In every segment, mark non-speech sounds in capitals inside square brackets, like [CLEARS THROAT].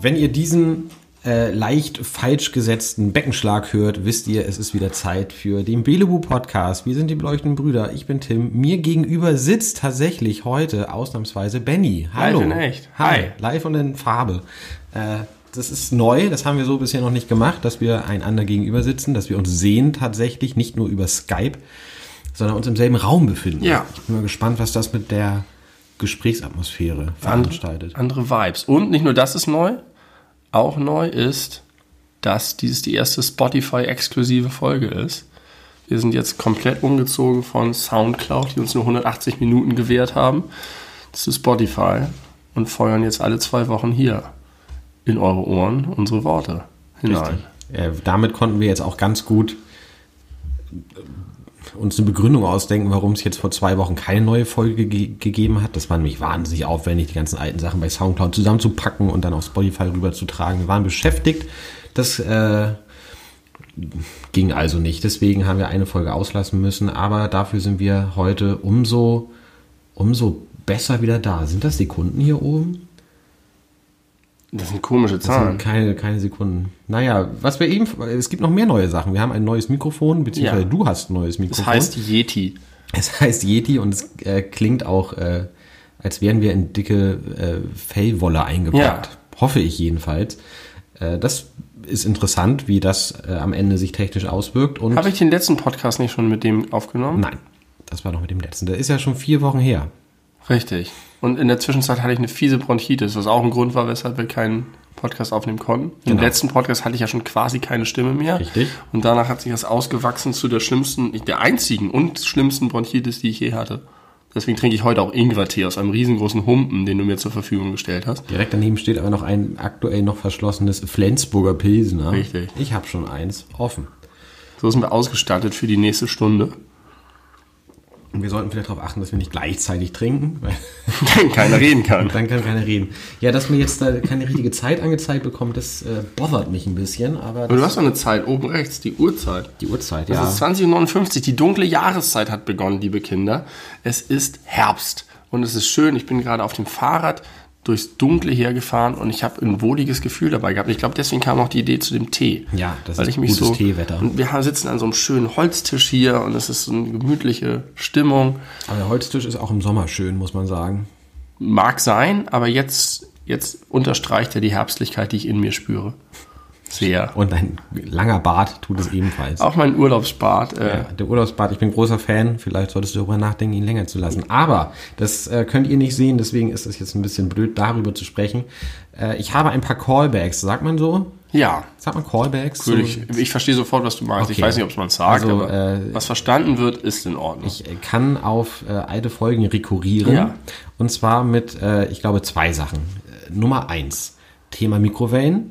Wenn ihr diesen äh, leicht falsch gesetzten Beckenschlag hört, wisst ihr, es ist wieder Zeit für den Belebu Podcast. Wir sind die beleuchteten Brüder. Ich bin Tim. Mir gegenüber sitzt tatsächlich heute ausnahmsweise Benny. Hallo. Live in echt. Hi. Hi. Live und in Farbe. Äh, das ist neu, das haben wir so bisher noch nicht gemacht, dass wir einander gegenüber sitzen, dass wir uns sehen tatsächlich, nicht nur über Skype, sondern uns im selben Raum befinden. Ja. Ich bin mal gespannt, was das mit der Gesprächsatmosphäre veranstaltet. Andere Vibes. Und nicht nur das ist neu, auch neu ist, dass dies die erste Spotify-exklusive Folge ist. Wir sind jetzt komplett umgezogen von Soundcloud, die uns nur 180 Minuten gewährt haben, zu Spotify und feuern jetzt alle zwei Wochen hier in eure Ohren unsere Worte hinein. Äh, damit konnten wir jetzt auch ganz gut uns eine Begründung ausdenken, warum es jetzt vor zwei Wochen keine neue Folge ge gegeben hat. Das war nämlich wahnsinnig aufwendig, die ganzen alten Sachen bei Soundcloud zusammenzupacken und dann auf Spotify rüberzutragen. Wir waren beschäftigt. Das äh, ging also nicht. Deswegen haben wir eine Folge auslassen müssen. Aber dafür sind wir heute umso, umso besser wieder da. Sind das Sekunden hier oben? Das sind komische Das sind Zahlen. keine, keine Sekunden. Naja, was wir eben, es gibt noch mehr neue Sachen. Wir haben ein neues Mikrofon, beziehungsweise Ja. du hast ein neues Mikrofon. Das heißt Yeti. es heißt Yeti und es äh, klingt auch, äh, als wären wir in dicke äh, Fellwolle eingepackt. Hoffe ich jedenfalls. Äh, das ist interessant, wie das äh, am Ende sich technisch auswirkt. Habe ich den letzten Podcast nicht schon mit dem aufgenommen? nein, das war noch mit dem letzten. Der ist ja schon vier Wochen her. Richtig. Und in der Zwischenzeit hatte ich eine fiese Bronchitis, was auch ein Grund war, weshalb wir keinen Podcast aufnehmen konnten. Im Genau. letzten Podcast hatte ich ja schon quasi keine Stimme mehr. Richtig. Und danach hat sich das ausgewachsen zu der schlimmsten, der einzigen und schlimmsten Bronchitis, die ich je hatte. Deswegen trinke ich heute auch Ingwertee aus einem riesengroßen Humpen, den du mir zur Verfügung gestellt hast. Direkt daneben steht aber noch ein aktuell noch verschlossenes Flensburger Pilsner. Richtig. Ich habe schon eins offen. So sind wir ausgestattet für die nächste Stunde. Und wir sollten vielleicht darauf achten, dass wir nicht gleichzeitig trinken, weil [LAUGHS] Wenn keiner reden kann. dann kann keiner reden. Ja, dass mir jetzt da keine richtige Zeit angezeigt bekommt, das äh, bothert mich ein bisschen, aber Aber du hast doch eine Zeit oben rechts, die Uhrzeit. die Uhrzeit, Es ja. ist 20.59 Uhr. Die dunkle Jahreszeit hat begonnen, liebe Kinder. Es ist Herbst und es ist schön. Ich bin gerade auf dem Fahrrad durchs Dunkle hergefahren und ich habe ein wohliges Gefühl dabei gehabt. Ich glaube, deswegen kam auch die Idee zu dem Tee. Ja, das weil ist ich mich gutes so, Teewetter. Und wir sitzen an so einem schönen Holztisch hier und es ist so eine gemütliche Stimmung. aber der Holztisch ist auch im Sommer schön, muss man sagen. Mag sein, aber jetzt, jetzt unterstreicht er die Herbstlichkeit, die ich in mir spüre. Sehr. Und ein langer Bart tut es ebenfalls. Auch mein Urlaubsbad. Äh, Ja, der Urlaubsbad, ich bin großer Fan. Vielleicht solltest du darüber nachdenken, ihn länger zu lassen. Aber das äh, könnt ihr nicht sehen, deswegen ist es jetzt ein bisschen blöd, darüber zu sprechen. Äh, ich habe ein paar Callbacks, sagt man so? ja, Sagt man Callbacks? Cool, ich, ich verstehe sofort, was du meinst. Ich Okay. weiß nicht, ob es man sagt, Also, aber äh, was verstanden wird, ist in Ordnung. Ich kann auf äh, alte Folgen rekurrieren. Ja. Und zwar mit, äh, ich glaube, zwei Sachen. Äh, Nummer eins, Thema Mikrowellen.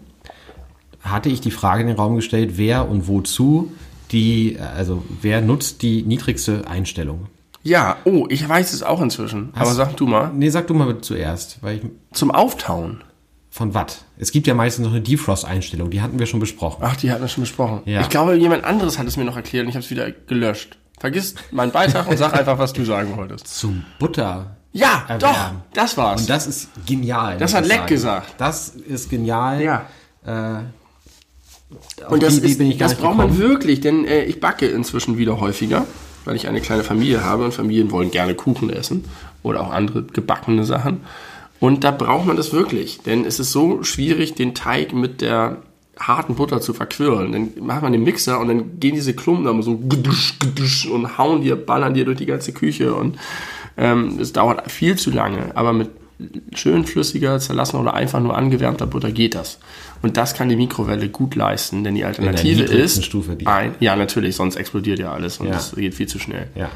Hatte ich die Frage in den Raum gestellt, wer und wozu die, also wer nutzt die niedrigste Einstellung? ja, oh, ich weiß es auch inzwischen. aber sag du mal. Nee, sag du mal zuerst, weil ich, Zum Auftauen. von Watt. Es gibt ja meistens noch eine Defrost-Einstellung, die hatten wir schon besprochen. Ach, die hatten wir schon besprochen. Ja. Ich glaube, jemand anderes hat es mir noch erklärt und ich habe es wieder gelöscht. Vergiss meinen Beitrag und sag einfach, was du sagen wolltest. Zum Butter. Ja, Erwärmen. doch, das war's. Und das ist genial. Das hat Leck sagen. gesagt. Das ist genial. ja. Äh, Und das, ist, das braucht man wirklich, denn äh, ich backe inzwischen wieder häufiger, weil ich eine kleine Familie habe und Familien wollen gerne Kuchen essen oder auch andere gebackene Sachen. Und da braucht man das wirklich, denn es ist so schwierig, den Teig mit der harten Butter zu verquirlen. Dann macht man den Mixer und dann gehen diese Klumpen da mal so und hauen dir, ballern dir durch die ganze Küche und ähm, es dauert viel zu lange, aber mit schön flüssiger, zerlassener oder einfach nur angewärmter Butter geht das. Und das kann die Mikrowelle gut leisten, denn die Alternative ist Stufe, die- ein, ja natürlich, sonst explodiert ja alles und Ja. das geht viel zu schnell. Ja.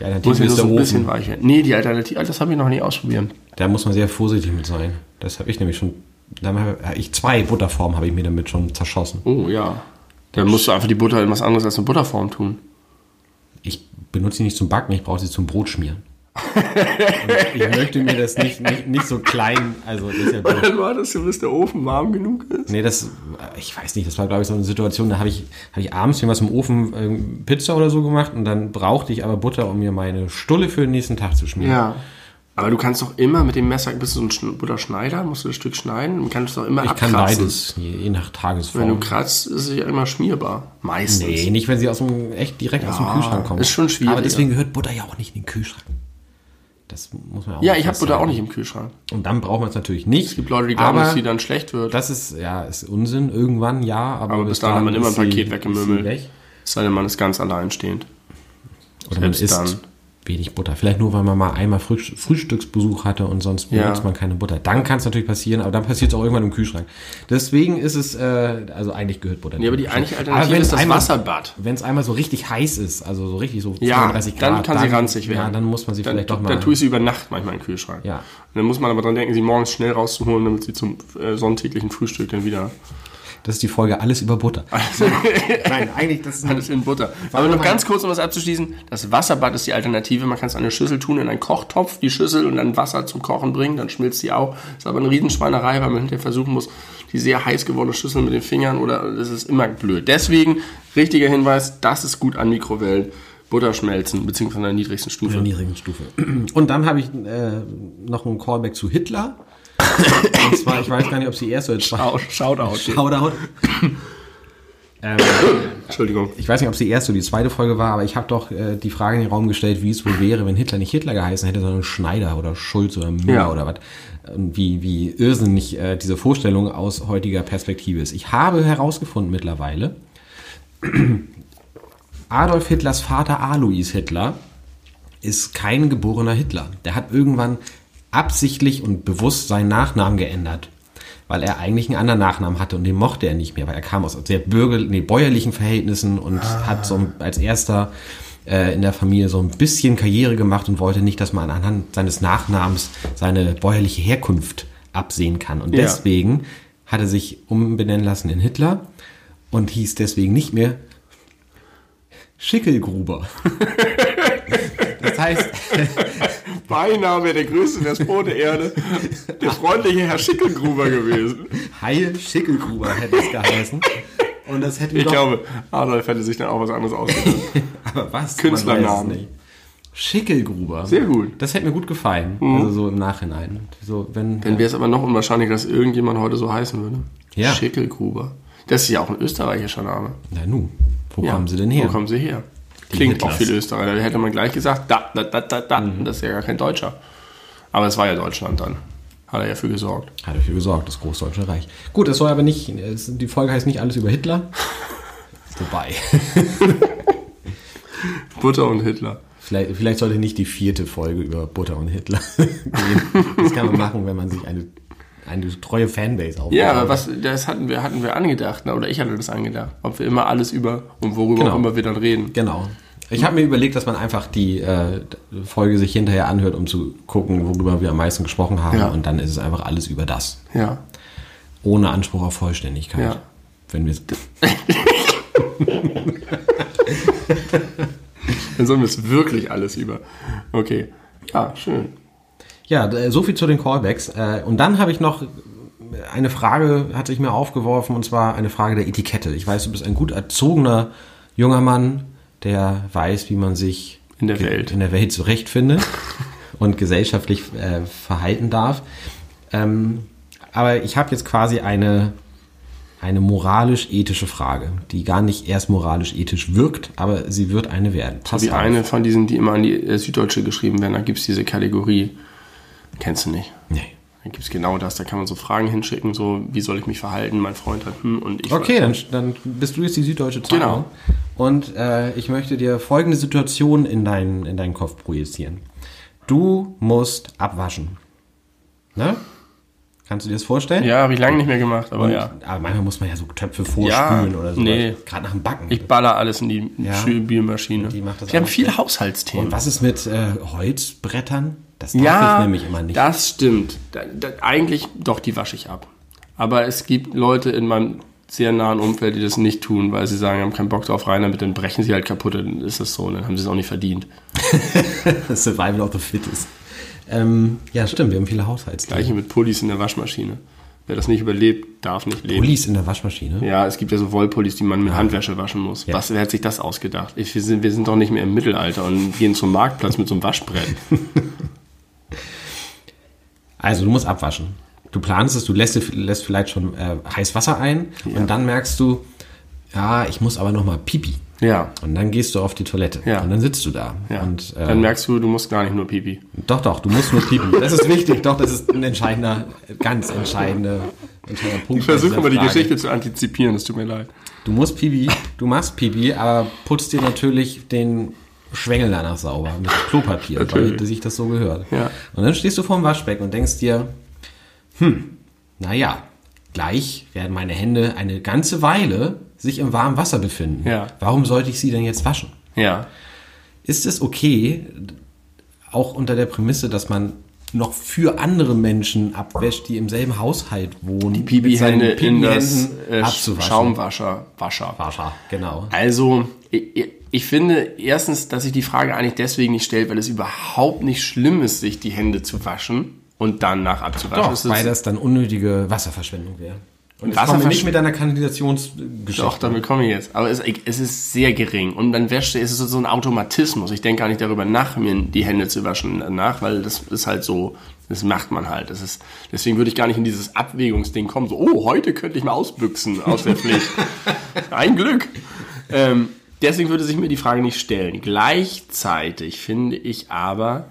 Die Alternative Muss ja nur ist so ein bisschen Ofen. weich werden. Nee, die Alternative, das habe ich noch nie ausprobiert. Da muss man sehr vorsichtig mit sein. Das habe ich nämlich schon. Da habe ich zwei Butterformen habe ich mir damit schon zerschossen. Oh ja. Dann musst du einfach die Butter in was anderes als eine Butterform tun. Ich benutze sie nicht zum Backen, ich brauche sie zum Brot schmieren. Und ich möchte mir das nicht, nicht, nicht so klein, also ja doof. Dann war das so, bis der Ofen warm genug ist. Nee, das, ich weiß nicht, das war glaube ich so eine Situation, da habe ich, hab ich abends mir was im Ofen ähm, Pizza oder so gemacht und dann brauchte ich aber Butter, um mir meine Stulle für den nächsten Tag zu schmieren. Ja. Aber du kannst doch immer mit dem Messer, bist du so ein Schn- Butterschneider, musst du das Stück schneiden und kannst doch immer Ich kann abkratzen. beides, je, je nach Wenn du Tagesform. kratzt, ist sie ja immer schmierbar. Meistens. Nee, nicht wenn sie aus dem, echt direkt aus dem Ja, Kühlschrank kommt. ist schon schwierig, Aber deswegen gehört Butter ja auch nicht in den Kühlschrank. Das muss man auch Ja, ich habe Butter auch nicht im Kühlschrank. Und dann braucht man es natürlich nicht. Es gibt Leute, die glauben, dass sie dann schlecht wird. Das ist, ja, ist Unsinn. Irgendwann ja, aber, Aber bis dahin hat man immer ein Paket ist weggemümmelt. weg. Es sei denn, man ist ganz alleinstehend. Oder man Selbst isst dann. Wenig Butter. Vielleicht nur, weil man mal einmal Frühst- Frühstücksbesuch hatte und sonst Ja. benutzt man keine Butter. Dann kann es natürlich passieren, aber dann passiert es auch irgendwann im Kühlschrank. Deswegen ist es, äh, also eigentlich gehört Butter Ja, aber die eigentliche Alternative ist das einmal- Wasserbad. Wenn es einmal so richtig heiß ist, also so richtig so Ja, 32 dann Grad, kann sie ranzig werden. Ja, dann muss man sie Dann, vielleicht doch mal... dann tue ich sie über Nacht manchmal den Kühlschrank. Ja. Und dann muss man aber dran denken, sie morgens schnell rauszuholen, damit sie zum äh, sonntäglichen Frühstück dann wieder das ist die Folge Alles über Butter. [LAUGHS] Nein, eigentlich das ist alles in Butter. Aber noch ganz kurz, um das abzuschließen, das Wasserbad ist die Alternative. Man kann es in eine Schüssel tun, in einen Kochtopf, die Schüssel und dann Wasser zum Kochen bringen, dann schmilzt die auch. Ist aber eine Riesenschweinerei, weil man hinterher versuchen muss, die sehr heiß gewordene Schüssel mit den Fingern oder das ist immer blöd. Deswegen, richtiger Hinweis, das ist gut an Mikrowellen. Butter schmelzen, beziehungsweise an der niedrigsten in der Stufe. niedrigen Stufe. Und dann habe ich äh, noch einen Callback zu Hitler. Und zwar, ich weiß gar nicht, ob sie erst oder zweite. Shoutout. Shoutout. ähm, Entschuldigung. ich weiß nicht, ob sie erst oder die zweite Folge war, aber ich habe doch äh, die Frage in den Raum gestellt, wie es wohl wäre, wenn Hitler nicht Hitler geheißen hätte, sondern Schneider oder Schulz oder Müller Ja. oder was. Und wie, wie irrsinnig äh, diese Vorstellung aus heutiger Perspektive ist. Ich habe herausgefunden mittlerweile, [CLEARS THROAT] Adolf Hitlers Vater Alois Hitler ist kein geborener Hitler. Der hat irgendwann absichtlich und bewusst seinen Nachnamen geändert, weil er eigentlich einen anderen Nachnamen hatte und den mochte er nicht mehr, weil er kam aus sehr bürger, nee, bäuerlichen Verhältnissen und hat so als erster äh, in der Familie so ein bisschen Karriere gemacht und wollte nicht, dass man anhand seines Nachnamens seine bäuerliche Herkunft absehen kann. Und Ja. deswegen hat er sich umbenennen lassen in Hitler und hieß deswegen nicht mehr Schickelgruber. [LAUGHS] Das heißt, Beinahe wäre der größte Despot der Erde der freundliche Herr Schickelgruber gewesen. Heil Schickelgruber hätte es geheißen. Und das hätte Ich doch, glaube, Adolf hätte sich dann auch was anderes ausgedacht. [LAUGHS] aber was? Künstlernamen. Schickelgruber. Sehr gut. Mhm. Das hätte mir gut gefallen. Also so im Nachhinein. So, wenn, Dann wäre es aber noch unwahrscheinlicher, dass irgendjemand heute so heißen würde. Ja. Schickelgruber. Das ist ja auch ein österreichischer Name. na nu, wo Ja. kommen sie denn her? Wo kommen sie her? Klingt auch viel Österreicher. Da hätte man gleich gesagt, da, da, da, da, da. Mhm. Das ist ja gar kein Deutscher. Aber es war ja Deutschland dann. Hat er ja für gesorgt. Hat dafür gesorgt, das Großdeutsche Reich. Gut, es soll aber nicht, es, die Folge heißt nicht alles über Hitler. [LAUGHS] Wobei. [LAUGHS] Butter und Hitler. Vielleicht, vielleicht sollte nicht die vierte Folge über Butter und Hitler [LAUGHS] gehen. Das kann man machen, wenn man sich eine, eine treue Fanbase aufbaut. Ja, aber was, das hatten wir, hatten wir angedacht, ne? oder ich hatte das angedacht. Ob wir immer alles über und worüber Genau. auch immer wir dann reden. Genau. Ich habe mir überlegt, dass man einfach die äh, Folge sich hinterher anhört, um zu gucken, worüber wir am meisten gesprochen haben. Ja. Und dann ist es einfach alles über das. Ja. Ohne Anspruch auf Vollständigkeit. Ja. Wenn wir [LAUGHS] Dann sollen wir es wirklich alles über. Okay. Ja, schön. Ja, d- so viel zu den Callbacks. Äh, Und dann habe ich noch eine Frage, hat sich mir aufgeworfen, und zwar eine Frage der Etikette. Ich weiß, du bist ein gut erzogener junger Mann, der weiß, wie man sich In der Welt. in der Welt zurechtfindet [LAUGHS] und gesellschaftlich äh, verhalten darf. Ähm, aber ich habe jetzt quasi eine, eine moralisch-ethische Frage, die gar nicht erst moralisch-ethisch wirkt, aber sie wird eine werden. Pass Wie auf. eine von diesen, die immer an die äh, Süddeutsche geschrieben werden, da gibt es diese Kategorie. Kennst du nicht? Nee. Da gibt es genau das, da kann man so Fragen hinschicken, so, wie soll ich mich verhalten? Mein Freund hat, hm, und ich. Okay, dann, dann bist du jetzt die Süddeutsche Zeitung. Genau. Und äh, ich möchte dir folgende Situation in, deinen in deinen Kopf projizieren. Du musst abwaschen. Ne? Kannst du dir das vorstellen? Ja, habe ich lange nicht mehr gemacht, aber Und, ja. Aber manchmal muss man ja so Töpfe vorspülen Ja, oder so. nee. Gerade nach dem Backen. Ich baller alles in die Ja. Spülmaschine. Die macht das Wir haben viele Haushaltsthemen. Und was ist mit äh, Holzbrettern? Das darf ja, ich nämlich immer nicht. das stimmt. Da, da, eigentlich, doch, die wasche ich ab. Aber es gibt Leute in meinem sehr nahen Umfeld, die das nicht tun, weil sie sagen, haben keinen Bock drauf rein, damit dann brechen sie halt kaputt, dann ist das so, und dann haben sie es auch nicht verdient. [LAUGHS] Survival of the Fittest. Ähm, ja, stimmt, wir haben viele Haushaltstiere. Gleiche mit Pullis in der Waschmaschine. Wer das nicht überlebt, darf nicht leben. Pullis in der Waschmaschine? Ja, es gibt ja so Wollpullis, die man mit Handwäsche waschen muss. Ja. Was, wer hat sich das ausgedacht? Ich, wir, sind, wir sind doch nicht mehr im Mittelalter und gehen zum Marktplatz mit so einem Waschbrett. [LAUGHS] Also, du musst abwaschen. Du planst es, du lässt, lässt vielleicht schon äh, heiß Wasser ein und dann merkst du, ja, ich muss aber noch mal pipi. Ja. Und dann gehst du auf die Toilette Ja. und dann sitzt du da. ja. Und, äh, dann merkst du, du musst gar nicht nur Pipi. doch, doch, du musst nur pipi. Das ist wichtig, doch, das ist ein entscheidender, ganz entscheidender, entscheidender Punkt. Ich versuche immer die. Geschichte zu antizipieren, es tut mir leid. Du musst pipi, du machst pipi, aber putzt dir natürlich den Schwengel danach sauber mit Klopapier, Natürlich. weil sich das so gehört. Ja. Und dann stehst du vorm Waschbecken und denkst dir, hm, naja, gleich werden meine Hände eine ganze Weile sich im warmen Wasser befinden. Ja. Warum sollte ich sie denn jetzt waschen? Ja. Ist es okay, auch unter der Prämisse, dass man noch für andere Menschen abwäscht, die im selben Haushalt wohnen, die Pipi-Hände in das äh? Schaumwascher. Wascher. Wascher, genau. Also, ich, finde erstens, dass sich die Frage eigentlich deswegen nicht stellt, weil es überhaupt nicht schlimm ist, sich die Hände zu waschen und danach abzuwaschen. Doch, weil das dann unnötige Wasserverschwendung wäre. Und Wasserversch- kommen wir nicht mit einer Kanalisationsgeschichte. Doch, damit komme ich jetzt. Aber es, es ist sehr gering. Und dann wäscht es ist so ein Automatismus. Ich denke gar nicht darüber nach, mir die Hände zu waschen danach, weil das ist halt so, das macht man halt. Das ist, deswegen würde ich gar nicht in dieses Abwägungsding kommen. So, oh, heute könnte ich mal ausbüchsen aus der Pflicht. [LAUGHS] Ein Glück. Ähm, deswegen würde sich mir die Frage nicht stellen. Gleichzeitig finde ich aber,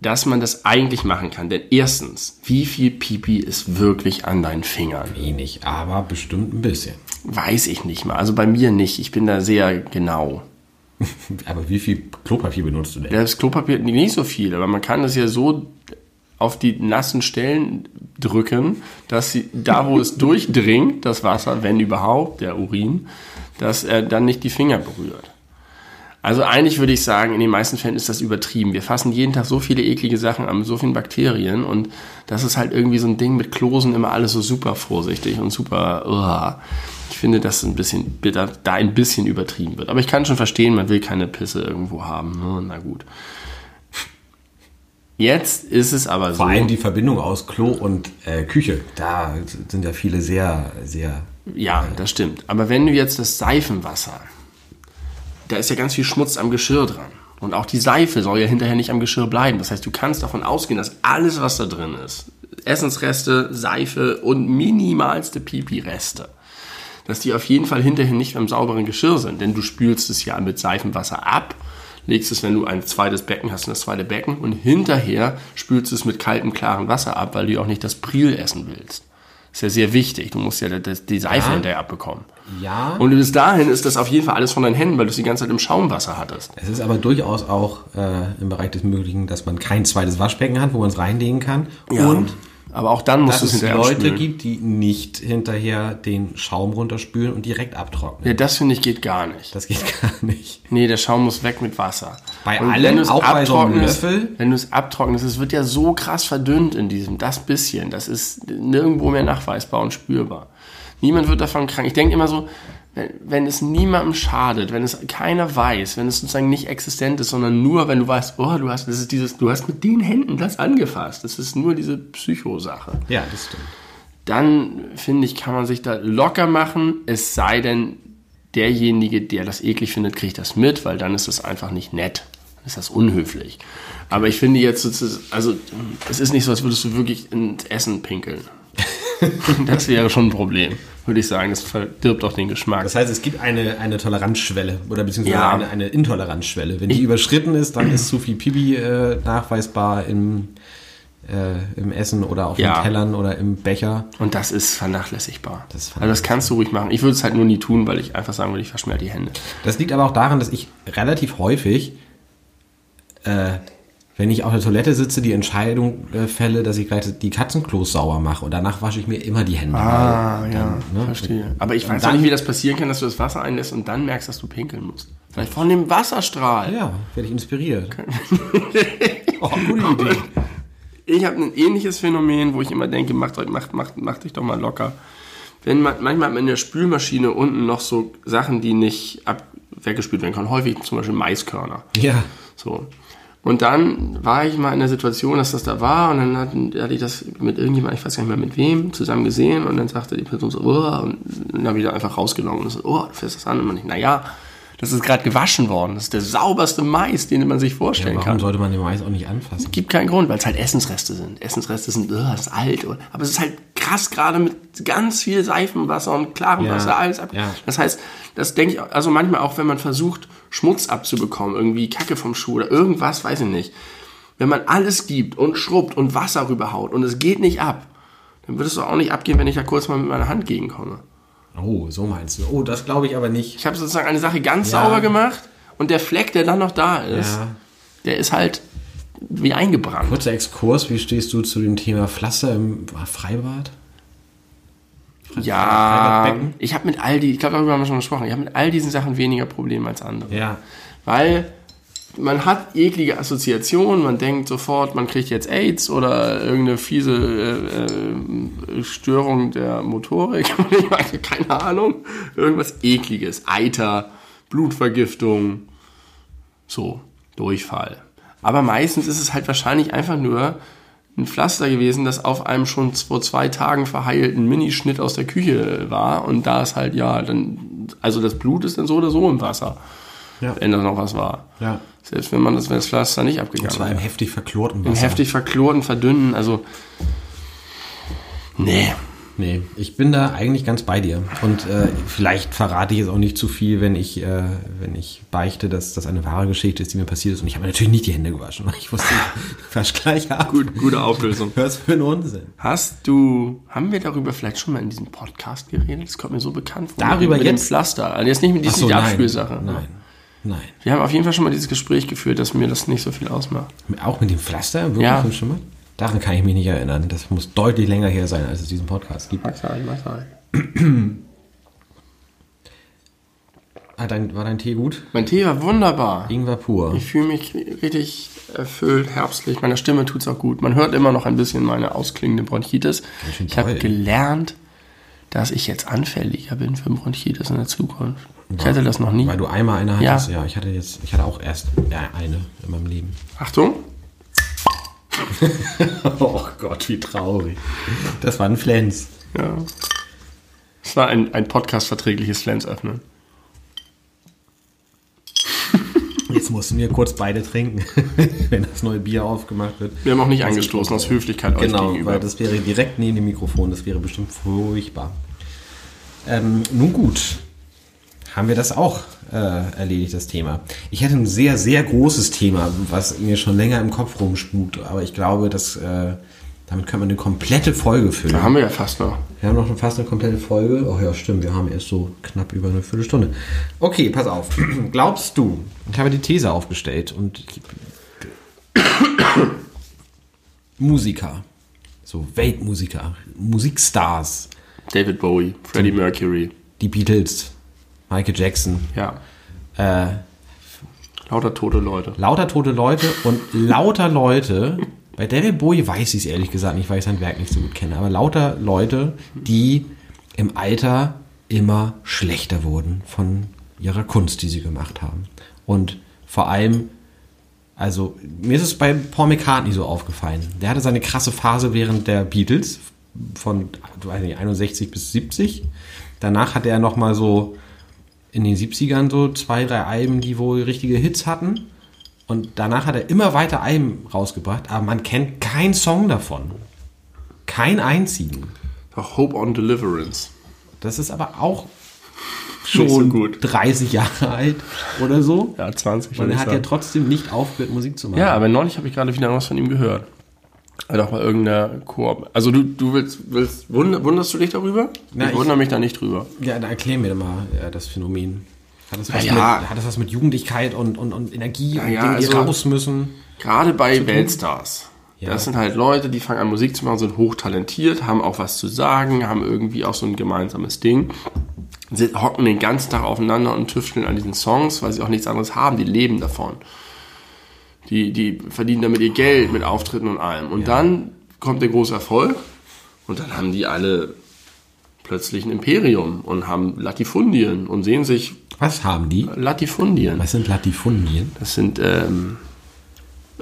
dass man das eigentlich machen kann. Denn erstens, wie viel Pipi ist wirklich an deinen Fingern? Wenig, aber bestimmt ein bisschen. Weiß ich nicht mal. Also bei mir nicht. Ich bin da sehr genau. [LAUGHS] Aber wie viel Klopapier benutzt du denn? Das Klopapier nicht so viel, aber man kann das ja so auf die nassen Stellen drücken, dass sie da, wo es [LAUGHS] durchdringt, das Wasser, wenn überhaupt, der Urin, dass er dann nicht die Finger berührt. Also eigentlich würde ich sagen, in den meisten Fällen ist das übertrieben. Wir fassen jeden Tag so viele eklige Sachen an, mit so vielen Bakterien und das ist halt irgendwie so ein Ding mit Klosen immer alles so super vorsichtig und super. uah. Ich finde, dass ein bisschen, da, da ein bisschen übertrieben wird. Aber ich kann schon verstehen, man will keine Pisse irgendwo haben. ne? Na gut. Jetzt ist es aber so. Vor allem die Verbindung aus Klo und äh, Küche. Da sind ja viele sehr, sehr. Ja, das stimmt. Aber wenn du jetzt das Seifenwasser, da ist ja ganz viel Schmutz am Geschirr dran. Und auch die Seife soll ja hinterher nicht am Geschirr bleiben. Das heißt, du kannst davon ausgehen, dass alles, was da drin ist, Essensreste, Seife und minimalste Pipi-Reste, dass die auf jeden Fall hinterher nicht beim sauberen Geschirr sind. Denn du spülst es ja mit Seifenwasser ab, legst es, wenn du ein zweites Becken hast, in das zweite Becken und hinterher spülst es mit kaltem, klarem Wasser ab, weil du auch nicht das Priel essen willst. Ist ja sehr wichtig. Du musst ja das, die Seife Ja. hinterher abbekommen. Ja. Und bis dahin ist das auf jeden Fall alles von deinen Händen, weil du es die ganze Zeit im Schaumwasser hattest. Es ist aber durchaus auch äh, im Bereich des Möglichen, dass man kein zweites Waschbecken hat, wo man es reinlegen kann. Und aber auch dann musst dass du es es hinterher Leute abspülen. gibt, die nicht hinterher den Schaum runterspülen und direkt abtrocknen. Ja, das finde ich geht gar nicht. Das geht [LAUGHS] gar nicht. Nee, der Schaum muss weg mit Wasser. Bei Und allem, wenn du es auch bei so einem Löffel? Wenn du es abtrocknest, es wird ja so krass verdünnt in diesem, das bisschen, das ist nirgendwo mehr nachweisbar und spürbar. Niemand wird davon krank. Ich denke immer so, wenn, wenn es niemandem schadet, wenn es keiner weiß, wenn es sozusagen nicht existent ist, sondern nur, wenn du weißt, oh, du hast, das ist dieses, du hast mit den Händen das angefasst. Das ist nur diese Psychosache. Ja, das stimmt. dann finde ich, kann man sich da locker machen, es sei denn, derjenige, der das eklig findet, kriegt das mit, weil dann ist es einfach nicht nett. Dann ist das unhöflich. Aber ich finde jetzt, sozusagen- also es ist nicht so, als würdest du wirklich ins Essen pinkeln. [LAUGHS] das wäre schon ein Problem, würde ich sagen. Das verdirbt auch den Geschmack. Das heißt, es gibt eine, eine Toleranzschwelle oder beziehungsweise Ja. eine, eine Intoleranzschwelle. Wenn die überschritten ist, dann ist zu viel Pipi äh, nachweisbar im, äh, im Essen oder auf Ja. den Tellern oder im Becher. Und das ist vernachlässigbar. Das ist also das kannst du ruhig machen. Ich würde es halt nur nie tun, weil ich einfach sagen würde, ich verschmerz die Hände. Das liegt aber auch daran, dass ich relativ häufig, äh, wenn ich auf der Toilette sitze, die Entscheidung äh, fälle, dass ich gleich die Katzenklos sauer mache. Und danach wasche ich mir immer die Hände. Ah, weil ja, dann, ne, verstehe. Aber ich weiß dann- auch nicht, wie das passieren kann, dass du das Wasser einlässt und dann merkst, dass du pinkeln musst. Vielleicht von dem Wasserstrahl. Ja, werde ich inspiriert. oh, gute Idee. [LAUGHS] Ich habe ein ähnliches Phänomen, wo ich immer denke, macht, euch- macht, macht, macht dich doch mal locker. wenn man, manchmal hat man in der Spülmaschine unten noch so Sachen, die nicht ab, weggespült werden können. Häufig zum Beispiel Maiskörner. Ja. So. Und dann war ich mal in der Situation, dass das da war und dann hatten, hatte ich das mit irgendjemandem, ich weiß gar nicht mehr mit wem, zusammen gesehen und dann sagte die Person so, oh, und dann habe ich da einfach rausgenommen und so, oh, du fährst das an und man nicht, naja, das ist gerade gewaschen worden. Das ist der sauberste Mais, den man sich vorstellen ja warum kann. sollte man den Mais auch nicht anfassen? Gibt keinen Grund, weil es halt Essensreste sind. Essensreste sind, oh, das ist alt. Aber es ist halt krass, gerade mit ganz viel Seifenwasser und klarem Ja, Wasser, alles ab. ja. Das heißt, das denke ich, also manchmal auch, wenn man versucht, Schmutz abzubekommen, irgendwie Kacke vom Schuh oder irgendwas, weiß ich nicht. Wenn man alles gibt und schrubbt und Wasser rüberhaut und es geht nicht ab, dann wird es auch nicht abgehen, wenn ich da kurz mal mit meiner Hand gegenkomme. Oh, so meinst du. Oh, das glaube ich aber nicht. Ich habe sozusagen eine Sache ganz Ja. sauber gemacht und der Fleck, der dann noch da ist, der ist halt wie eingebrannt. Kurzer Exkurs, wie stehst du zu dem Thema Pflaster im Freibad? Ja, ich habe mit all die, ich glaube, darüber haben wir schon gesprochen, ich habe mit all diesen Sachen weniger Probleme als andere. Ja. Weil man hat eklige Assoziationen, man denkt sofort, man kriegt jetzt AIDS oder irgendeine fiese äh, äh, Störung der Motorik, [LAUGHS] keine Ahnung, irgendwas ekliges, Eiter, Blutvergiftung, so, Durchfall. Aber meistens ist es halt wahrscheinlich einfach nur ein Pflaster gewesen, das auf einem schon vor zwei Tagen verheilten Minischnitt aus der Küche war und da ist halt, ja, dann, also das Blut ist dann so oder so im Wasser, Ja. wenn da noch was war. Ja. Selbst wenn man das, wenn das Pflaster nicht abgegangen Und zwar im heftig verklorten Im Wasser. heftig verklorten, verdünnen, also, nee. Nee, ich bin da eigentlich ganz bei dir. Und äh, vielleicht verrate ich jetzt auch nicht zu viel, wenn ich, äh, wenn ich beichte, dass das eine wahre Geschichte ist, die mir passiert ist. Und ich habe mir natürlich nicht die Hände gewaschen. Ich wusste, wasch gleich ab. Gut, gute Auflösung. [LAUGHS] Was für ein Unsinn. Hast du, haben wir darüber vielleicht schon mal in diesem Podcast geredet? Das kommt mir so bekannt vor. Darüber mit jetzt? Dem Pflaster. Also jetzt nicht mit dieser so, nein. Abspülsache. Nein, nein. Wir haben auf jeden Fall schon mal dieses Gespräch geführt, dass mir das nicht so viel ausmacht. Auch mit dem Pflaster? Wirklich Ja. schon mal? Daran kann ich mich nicht erinnern. Das muss deutlich länger her sein, als es diesen Podcast gibt. Mag sein, mag sein. Ah, dein, war dein Tee gut? Mein Tee war wunderbar. Ingwer pur. Ich fühle mich richtig erfüllt, herbstlich. Meiner Stimme tut's auch gut. Man hört immer noch ein bisschen meine ausklingende Bronchitis. Ich habe gelernt, dass ich jetzt anfälliger bin für Bronchitis in der Zukunft. Ich hatte das noch nie. Weil du einmal eine Ja. hattest. Ja. ich hatte jetzt, ich hatte auch erst ja, eine in meinem Leben. Achtung. [LAUGHS] Oh Gott, wie traurig. Das war ein Flens. Ja. Es war ein, ein Podcast-verträgliches Flens öffnen. [LAUGHS] Jetzt mussten wir kurz beide trinken, [LAUGHS] wenn das neue Bier aufgemacht wird. Wir haben auch nicht angestoßen aus Höflichkeit euch Genau, gegenüber. weil das wäre direkt neben dem Mikrofon. Das wäre bestimmt furchtbar. Ähm, nun gut, haben wir das auch äh, erledigt, das Thema. Ich hätte ein sehr, sehr großes Thema, was mir schon länger im Kopf rumspukt, aber ich glaube, dass äh, damit können wir eine komplette Folge füllen. da haben wir ja fast noch. Wir haben noch fast eine komplette Folge. Oh ja, stimmt, wir haben erst so knapp über eine Viertelstunde. Okay, pass auf. [CLEARS THROAT] Glaubst du, ich habe die These aufgestellt und [COUGHS] Musiker, so Weltmusiker, Musikstars, David Bowie, Freddie Mercury. die Beatles, Michael Jackson, Ja. äh, Lauter tote Leute. lauter tote Leute und lauter Leute, bei David Bowie weiß ich es ehrlich gesagt nicht, weil ich sein Werk nicht so gut kenne, aber lauter Leute, die im Alter immer schlechter wurden von ihrer Kunst, die sie gemacht haben. Und vor allem, also mir ist es bei Paul McCartney so aufgefallen. Der hatte seine krasse Phase während der Beatles von weiß nicht, 61 bis 70. Danach hatte er noch mal so in den 70ern so zwei, drei Alben, die wohl richtige Hits hatten. Und danach hat er immer weiter Alben rausgebracht, aber man kennt keinen Song davon. Kein einzigen. Auch Hope on Deliverance. Das ist aber auch [LAUGHS] so schon gut. 30 Jahre alt oder so. Ja, 20 Und er hat ja sagen. trotzdem nicht aufgehört, Musik zu machen. Ja, aber neulich habe ich gerade wieder was von ihm gehört. Hat auch mal irgendeiner Koop. Also du, du willst, willst wund, wunderst du dich darüber? Na, ich ich- wundere mich da nicht drüber. Ja, dann erklär mir doch mal äh, das Phänomen. Hat das, was Ja, mit, ja. hat das was mit Jugendlichkeit und, und, und Energie und ja, Dingen, die also- raus müssen? Gerade bei Weltstars. Ja. Das sind halt Leute, die fangen an Musik zu machen, sind hochtalentiert, haben auch was zu sagen, haben irgendwie auch so ein gemeinsames Ding. Sie hocken den ganzen Tag aufeinander und tüfteln an diesen Songs, weil sie auch nichts anderes haben. Die leben davon. Die, die verdienen damit ihr Geld mit Auftritten und allem. Und dann kommt der große Erfolg und dann haben die alle plötzlich ein Imperium und haben Latifundien und sehen sich Was haben die? Latifundien. Was sind Latifundien? Das sind ähm,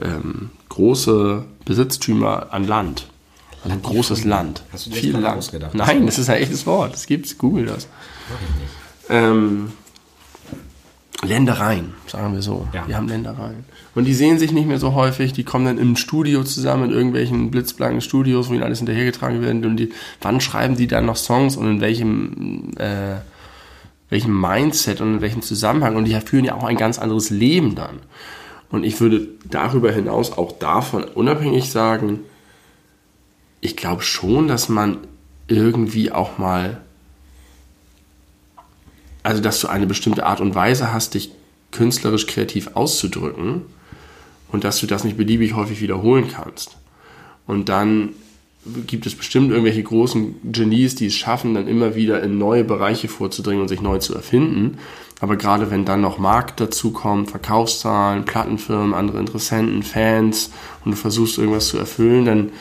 ähm, große Besitztümer an Land. Also ein großes Land. Hast du dir das Viel Land. ausgedacht? Nein, das ist ein echtes Wort. Das gibt's. Google das. Ähm, Ländereien, sagen wir so. Ja. Die haben Ländereien. Und die sehen sich nicht mehr so häufig. Die kommen dann im Studio zusammen, in irgendwelchen blitzblanken Studios, wo ihnen alles hinterhergetragen wird. Und die, wann schreiben die dann noch Songs und in welchem, äh, welchem Mindset und in welchem Zusammenhang? Und die führen ja auch ein ganz anderes Leben dann. Und ich würde darüber hinaus auch davon unabhängig sagen, ich glaube schon, dass man irgendwie auch mal, also dass du eine bestimmte Art und Weise hast, dich künstlerisch kreativ auszudrücken und dass du das nicht beliebig häufig wiederholen kannst. Und dann gibt es bestimmt irgendwelche großen Genies, die es schaffen, dann immer wieder in neue Bereiche vorzudringen und sich neu zu erfinden. Aber gerade wenn dann noch Markt dazu kommt, Verkaufszahlen, Plattenfirmen, andere Interessenten, Fans und du versuchst irgendwas zu erfüllen, dann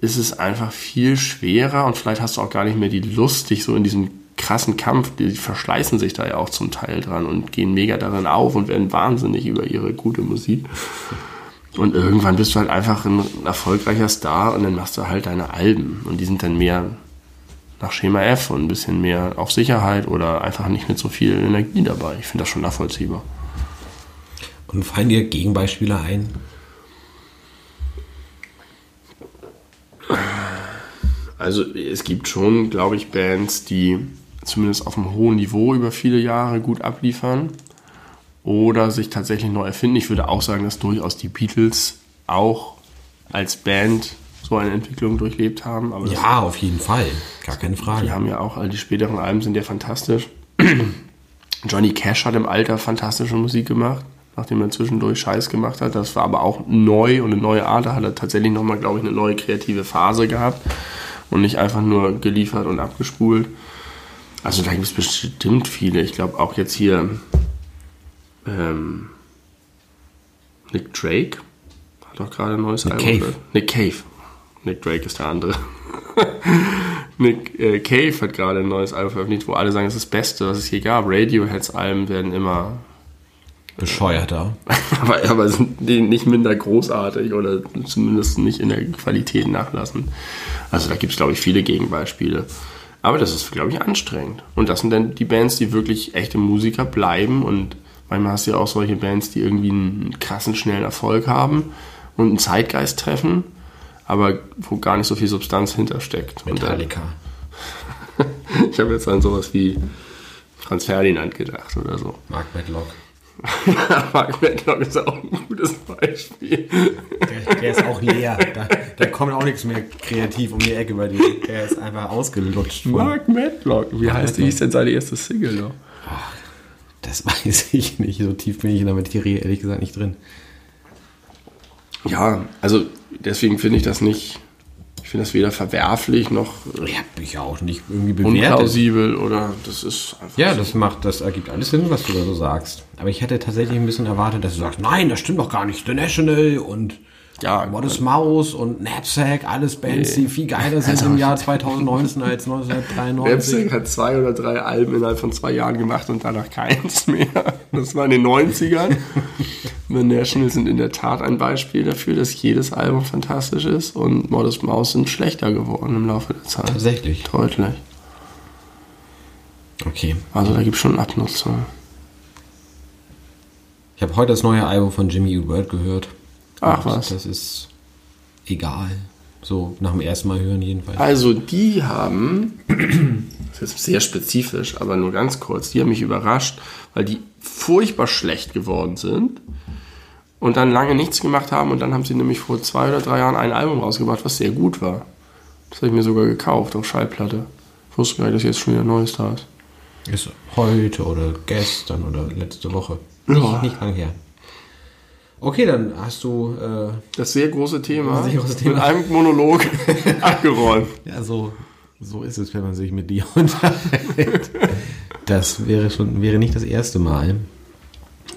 ist es einfach viel schwerer und vielleicht hast du auch gar nicht mehr die Lust, dich so in diesem krassen Kampf, die verschleißen sich da ja auch zum Teil dran und gehen mega darin auf und werden wahnsinnig über ihre gute Musik. Und irgendwann bist du halt einfach ein erfolgreicher Star und dann machst du halt deine Alben und die sind dann mehr nach Schema F und ein bisschen mehr auf Sicherheit oder einfach nicht mit so viel Energie dabei. Ich finde das schon nachvollziehbar. Und fallen dir Gegenbeispiele ein? Also es gibt schon, glaube ich, Bands, die zumindest auf einem hohen Niveau über viele Jahre gut abliefern oder sich tatsächlich neu erfinden. Ich würde auch sagen, dass durchaus die Beatles auch als Band so eine Entwicklung durchlebt haben. Aber Ja, auf jeden Fall. Gar keine die Frage. haben ja auch, all die späteren Alben sind ja fantastisch. [CLEARS THROAT] Johnny Cash hat im Alter fantastische Musik gemacht, nachdem er zwischendurch Scheiß gemacht hat. Das war aber auch neu und eine neue Art. Da hat er tatsächlich nochmal, glaube ich, eine neue kreative Phase gehabt und nicht einfach nur geliefert und abgespult. Also da gibt es bestimmt viele. Ich glaube auch jetzt hier ähm, Nick Drake hat doch gerade ein neues Album. Cave. veröffentlicht. Nick Cave. Nick Drake ist der andere. [LAUGHS] Nick äh, Cave hat gerade ein neues Album veröffentlicht, wo alle sagen, es ist das Beste, was es je gab. Radioheads Alben werden immer, Bescheuerter. [LAUGHS] aber, aber sind die nicht minder großartig oder zumindest nicht in der Qualität nachlassen. Also da gibt es, glaube ich, viele Gegenbeispiele. Aber das ist, glaube ich, anstrengend. Und das sind dann die Bands, die wirklich echte Musiker bleiben. Und manchmal hast du ja auch solche Bands, die irgendwie einen krassen, schnellen Erfolg haben und einen Zeitgeist treffen, aber wo gar nicht so viel Substanz hintersteckt. Und dann- Metallica. [LAUGHS] ich habe jetzt an sowas wie Franz Ferdinand gedacht oder so. Mark Medlock. [LAUGHS] Mark Medlock ist auch ein gutes Beispiel. Der, der ist auch leer. [LAUGHS] Da, kommt auch nichts mehr kreativ um die Ecke bei dir. Der ist einfach ausgelutscht. Mark Medlock. Wie heißt die? Medlock. hieß denn seine erste Single noch? das weiß ich nicht. So tief bin ich in der Materie ehrlich gesagt nicht drin. Ja, also deswegen finde ich das nicht. Ich finde das weder verwerflich noch Ja, ich auch nicht irgendwie bewertet. unplausibel oder das ist einfach. Ja, so. das macht, das ergibt alles Sinn, was du da so sagst. Aber ich hätte tatsächlich ein bisschen erwartet, dass du sagst, nein, das stimmt doch gar nicht. The National und Ja, Modest Mouse und Knapsack, alles Bands, die viel geiler sind Also- im Jahr 2019 als 1993. Webstick hat zwei oder drei Alben innerhalb von zwei Jahren gemacht und danach keins mehr. Das war in den 90ern. The National sind in der Tat ein Beispiel dafür, dass jedes Album fantastisch ist und Modest Mouse sind schlechter geworden im Laufe der Zeit. Tatsächlich. Deutlich. Okay. Also da gibt es schon Abnutzung. Ich habe heute das neue Album von Jimmy Eat World gehört. Ach, was. Das ist egal. So nach dem ersten Mal hören jedenfalls. Also die haben, das ist jetzt sehr spezifisch, aber nur ganz kurz, die haben mich überrascht, weil die furchtbar schlecht geworden sind und dann lange nichts gemacht haben und dann haben sie nämlich vor zwei oder drei Jahren ein Album rausgebracht, was sehr gut war. Das habe ich mir sogar gekauft auf Schallplatte. Ich wusste gar nicht, dass jetzt schon wieder Neues da ist. Ist heute oder gestern oder letzte Woche. Ja. Nicht, nicht lang her. Okay, dann hast du äh, Das sehr große Thema, sehr große Thema. mit einem Monolog [LAUGHS] abgeräumt. Ja, so, so ist es, wenn man sich mit dir [LAUGHS] unterhält. Das wäre schon, wäre nicht das erste Mal.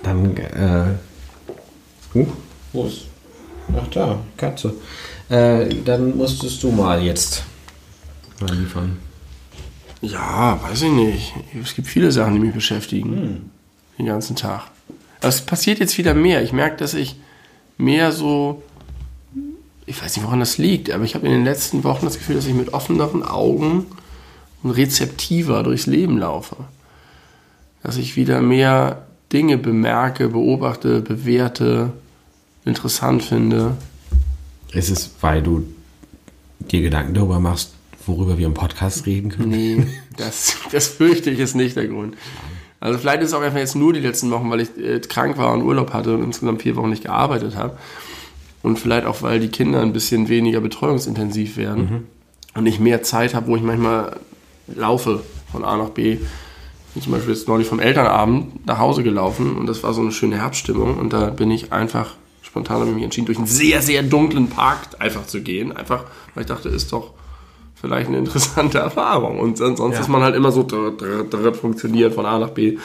Dann, äh, uh, wo ist? Ach da, Katze. Äh, dann musstest du mal jetzt mal liefern. Ja, weiß ich nicht. Es gibt viele Sachen, die mich beschäftigen. Hm. Den ganzen Tag. Es passiert jetzt wieder mehr. Ich merke, dass ich mehr so. Ich weiß nicht, woran das liegt, aber ich habe in den letzten Wochen das Gefühl, dass ich mit offeneren Augen und rezeptiver durchs Leben laufe. Dass ich wieder mehr Dinge bemerke, beobachte, bewerte, interessant finde. Ist es, weil du dir Gedanken darüber machst, worüber wir im Podcast reden können? Nee, das, das fürchte ich ist nicht der Grund. Also vielleicht ist es auch einfach jetzt nur die letzten Wochen, weil ich äh, krank war und Urlaub hatte und insgesamt vier Wochen nicht gearbeitet habe. Und vielleicht auch, weil die Kinder ein bisschen weniger betreuungsintensiv werden und ich mehr Zeit habe, wo ich manchmal laufe von A nach B. Ich bin zum Beispiel jetzt neulich vom Elternabend nach Hause gelaufen und das war so eine schöne Herbststimmung und da bin ich einfach spontan habe ich mich entschieden, durch einen sehr, sehr dunklen Park einfach zu gehen. Einfach, weil ich dachte, ist doch vielleicht eine interessante [LAUGHS] Erfahrung. Und sonst Ja. ist man halt immer so drr, drr, drr, funktioniert von A nach B.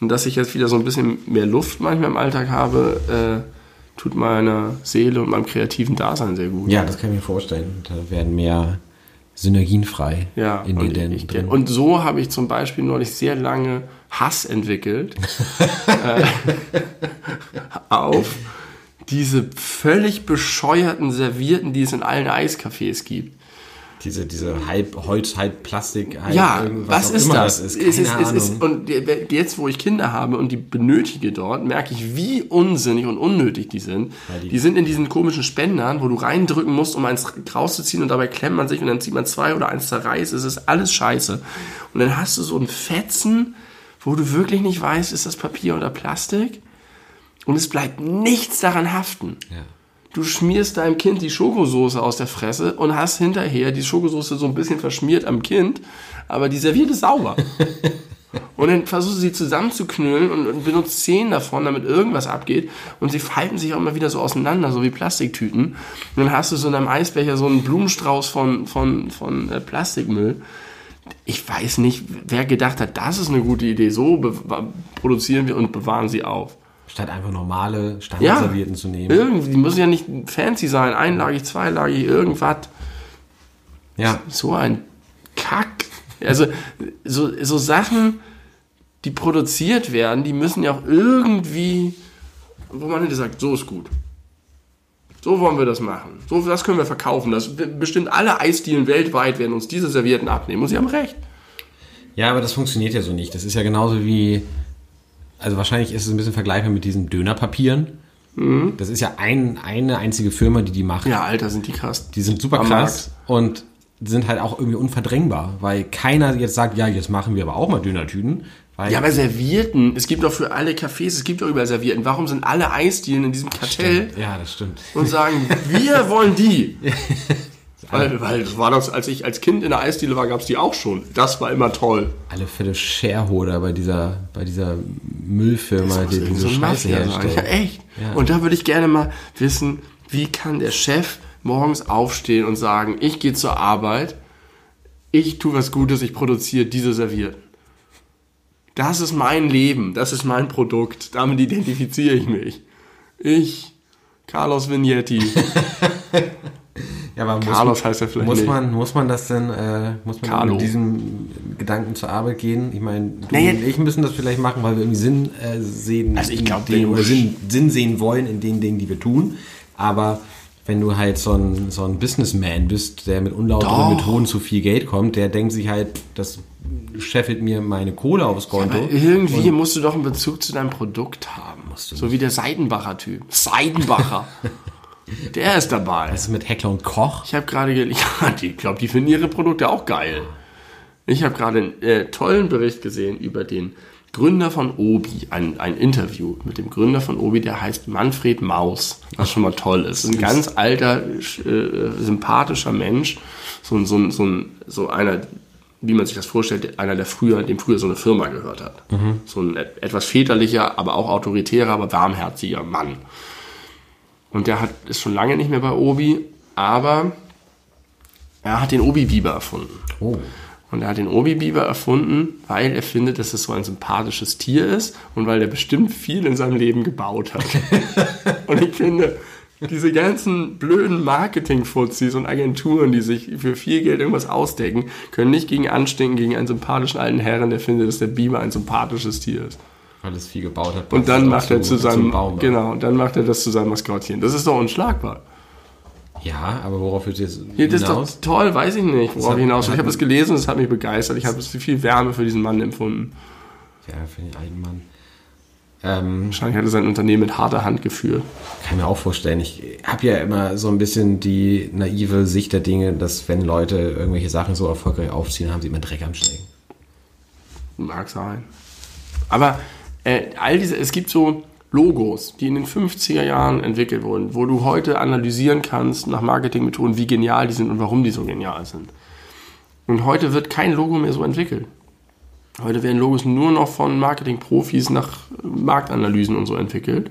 Und dass ich jetzt wieder so ein bisschen mehr Luft manchmal im Alltag habe, äh, tut meiner Seele und meinem kreativen Dasein sehr gut. Ja, das kann ich mir vorstellen. Da werden mehr Synergien frei Ja, in dir und, denn ich, drin. und so habe ich zum Beispiel neulich sehr lange Hass entwickelt [LAUGHS] äh, auf diese völlig bescheuerten Servierten, die es in allen Eiscafés gibt. Diese, diese halb Holz, halb Plastik, halb Ja, irgendwas was ist immer das? ist. Es ist, Keine es ist, und jetzt, wo ich Kinder habe und die benötige dort, merke ich, wie unsinnig und unnötig die sind. Die- Die sind in diesen komischen Spendern, wo du reindrücken musst, um eins rauszuziehen und dabei klemmt man sich und dann zieht man zwei oder eins zerreißt. Es ist alles scheiße. Und dann hast du so einen Fetzen, wo du wirklich nicht weißt, ist das Papier oder Plastik? Und es bleibt nichts daran haften. ja. Du schmierst deinem Kind die Schokosoße aus der Fresse und hast hinterher die Schokosoße so ein bisschen verschmiert am Kind, aber die Serviette ist sauber. [LAUGHS] und dann versuchst du sie zusammenzuknüllen und, und benutzt zehn davon, damit irgendwas abgeht. Und sie falten sich auch immer wieder so auseinander, so wie Plastiktüten. Und dann hast du so in deinem Eisbecher so einen Blumenstrauß von, von, von äh, Plastikmüll. Ich weiß nicht, wer gedacht hat, das ist eine gute Idee. So produzieren wir und bewahren sie auf. Statt einfach normale Ja, Standardservietten zu nehmen. irgendwie, die müssen ja nicht fancy sein, einlagig, zweilagig, irgendwas. Ja, So ein Kack. Also, so, so Sachen, die produziert werden, die müssen ja auch irgendwie, wo man hinter sagt, so ist gut. So wollen wir das machen. So, das können wir verkaufen. Das bestimmt alle Eisdielen weltweit werden uns diese Servietten abnehmen. Und sie haben recht. Ja, aber das funktioniert ja so nicht. Das ist ja genauso wie, also wahrscheinlich ist es ein bisschen vergleichbar mit diesen Dönerpapieren. Das ist ja ein, eine einzige Firma, die die macht. Mhm. Ja, Alter, sind die krass. Die sind super Am krass und sind halt auch irgendwie unverdrängbar, weil keiner jetzt sagt, ja, jetzt machen wir aber auch mal Dönertüten. Ja, aber Servierten, es gibt doch für alle Cafés, es gibt doch überall Servierten. Warum sind alle Eisdielen in diesem Kartell ja, das stimmt. und sagen, wir wollen die? [LAUGHS] Weil, weil das war das, als ich als Kind in der Eisdiele war, gab es die auch schon. Das war immer toll. Alle Fälle Shareholder bei dieser, bei dieser Müllfirma, die diese ein Scheiße herstellt. Ja, echt. Ja. Und da würde ich gerne mal wissen, wie kann der Chef morgens aufstehen und sagen, ich gehe zur Arbeit, ich tue was Gutes, ich produziere diese Servierten. Das ist mein Leben, das ist mein Produkt, damit identifiziere ich mich. Ich, Carlos Vignetti. [LAUGHS] Ja, aber muss, Carlos heißt er vielleicht muss nicht. man, muss man das denn, äh, muss man Carlo. mit diesem Gedanken zur Arbeit gehen? Ich meine, du Naja. und ich müssen das vielleicht machen, weil wir irgendwie Sinn äh, sehen, Also ich glaub, den- oder Sinn, Sinn sehen wollen in den Dingen, die wir tun. Aber wenn du halt so ein, so ein Businessman bist, der mit unlauteren. Methoden zu viel Geld kommt, der denkt sich halt, das scheffelt mir meine Kohle aufs Konto. Aber irgendwie musst du doch einen Bezug zu deinem Produkt haben. so wie der Seidenbacher Typ. [LAUGHS] Seidenbacher. Der ist dabei. Was ist mit Heckler und Koch? Ich habe gerade, [LAUGHS] ja, die- ich glaube, die finden ihre Produkte auch geil. Ich habe gerade einen äh, tollen Bericht gesehen über den Gründer von Obi, ein, ein Interview mit dem Gründer von Obi, der heißt Manfred Maus, was schon mal toll ist. Ein ganz alter, äh, sympathischer Mensch, so, so, so, so einer, wie man sich das vorstellt, einer, der früher, dem früher so eine Firma gehört hat. So ein et- etwas väterlicher, aber auch autoritärer, aber warmherziger Mann. Und der hat, ist schon lange nicht mehr bei Obi, aber er hat den Obi-Biber erfunden. Oh. Und er hat den Obi-Biber erfunden, weil er findet, dass es so ein sympathisches Tier ist und weil er bestimmt viel in seinem Leben gebaut hat. [LAUGHS] und ich finde, Diese ganzen blöden Marketing-Fuzis und Agenturen, die sich für viel Geld irgendwas ausdecken, können nicht gegen anstinken gegen einen sympathischen alten Herren, der findet, dass der Biber ein sympathisches Tier ist. Weil es viel gebaut hat. Und dann macht er zu seinem, Baum, genau, und dann macht er das zu seinem Maskottchen. Das ist doch unschlagbar. Ja, aber worauf wird jetzt Ja, das ist doch toll, weiß ich nicht, worauf hat- ich hinaus. Ich habe es gelesen, es hat mich begeistert. Ich habe viel Wärme für diesen Mann empfunden. Ja, für den alten Mann. Ähm, Wahrscheinlich hat er sein Unternehmen mit harter Hand geführt. kann mir auch vorstellen. Ich habe ja immer so ein bisschen die naive Sicht der Dinge, dass wenn Leute irgendwelche Sachen so erfolgreich aufziehen, haben sie immer Dreck am Stecken. Mag sein. Aber äh, all diese, es gibt so Logos, die in den 50er Jahren entwickelt wurden, wo du heute analysieren kannst nach Marketingmethoden, wie genial die sind und warum die so genial sind. Und heute wird kein Logo mehr so entwickelt. Heute werden Logos nur noch von Marketingprofis nach Marktanalysen und so entwickelt.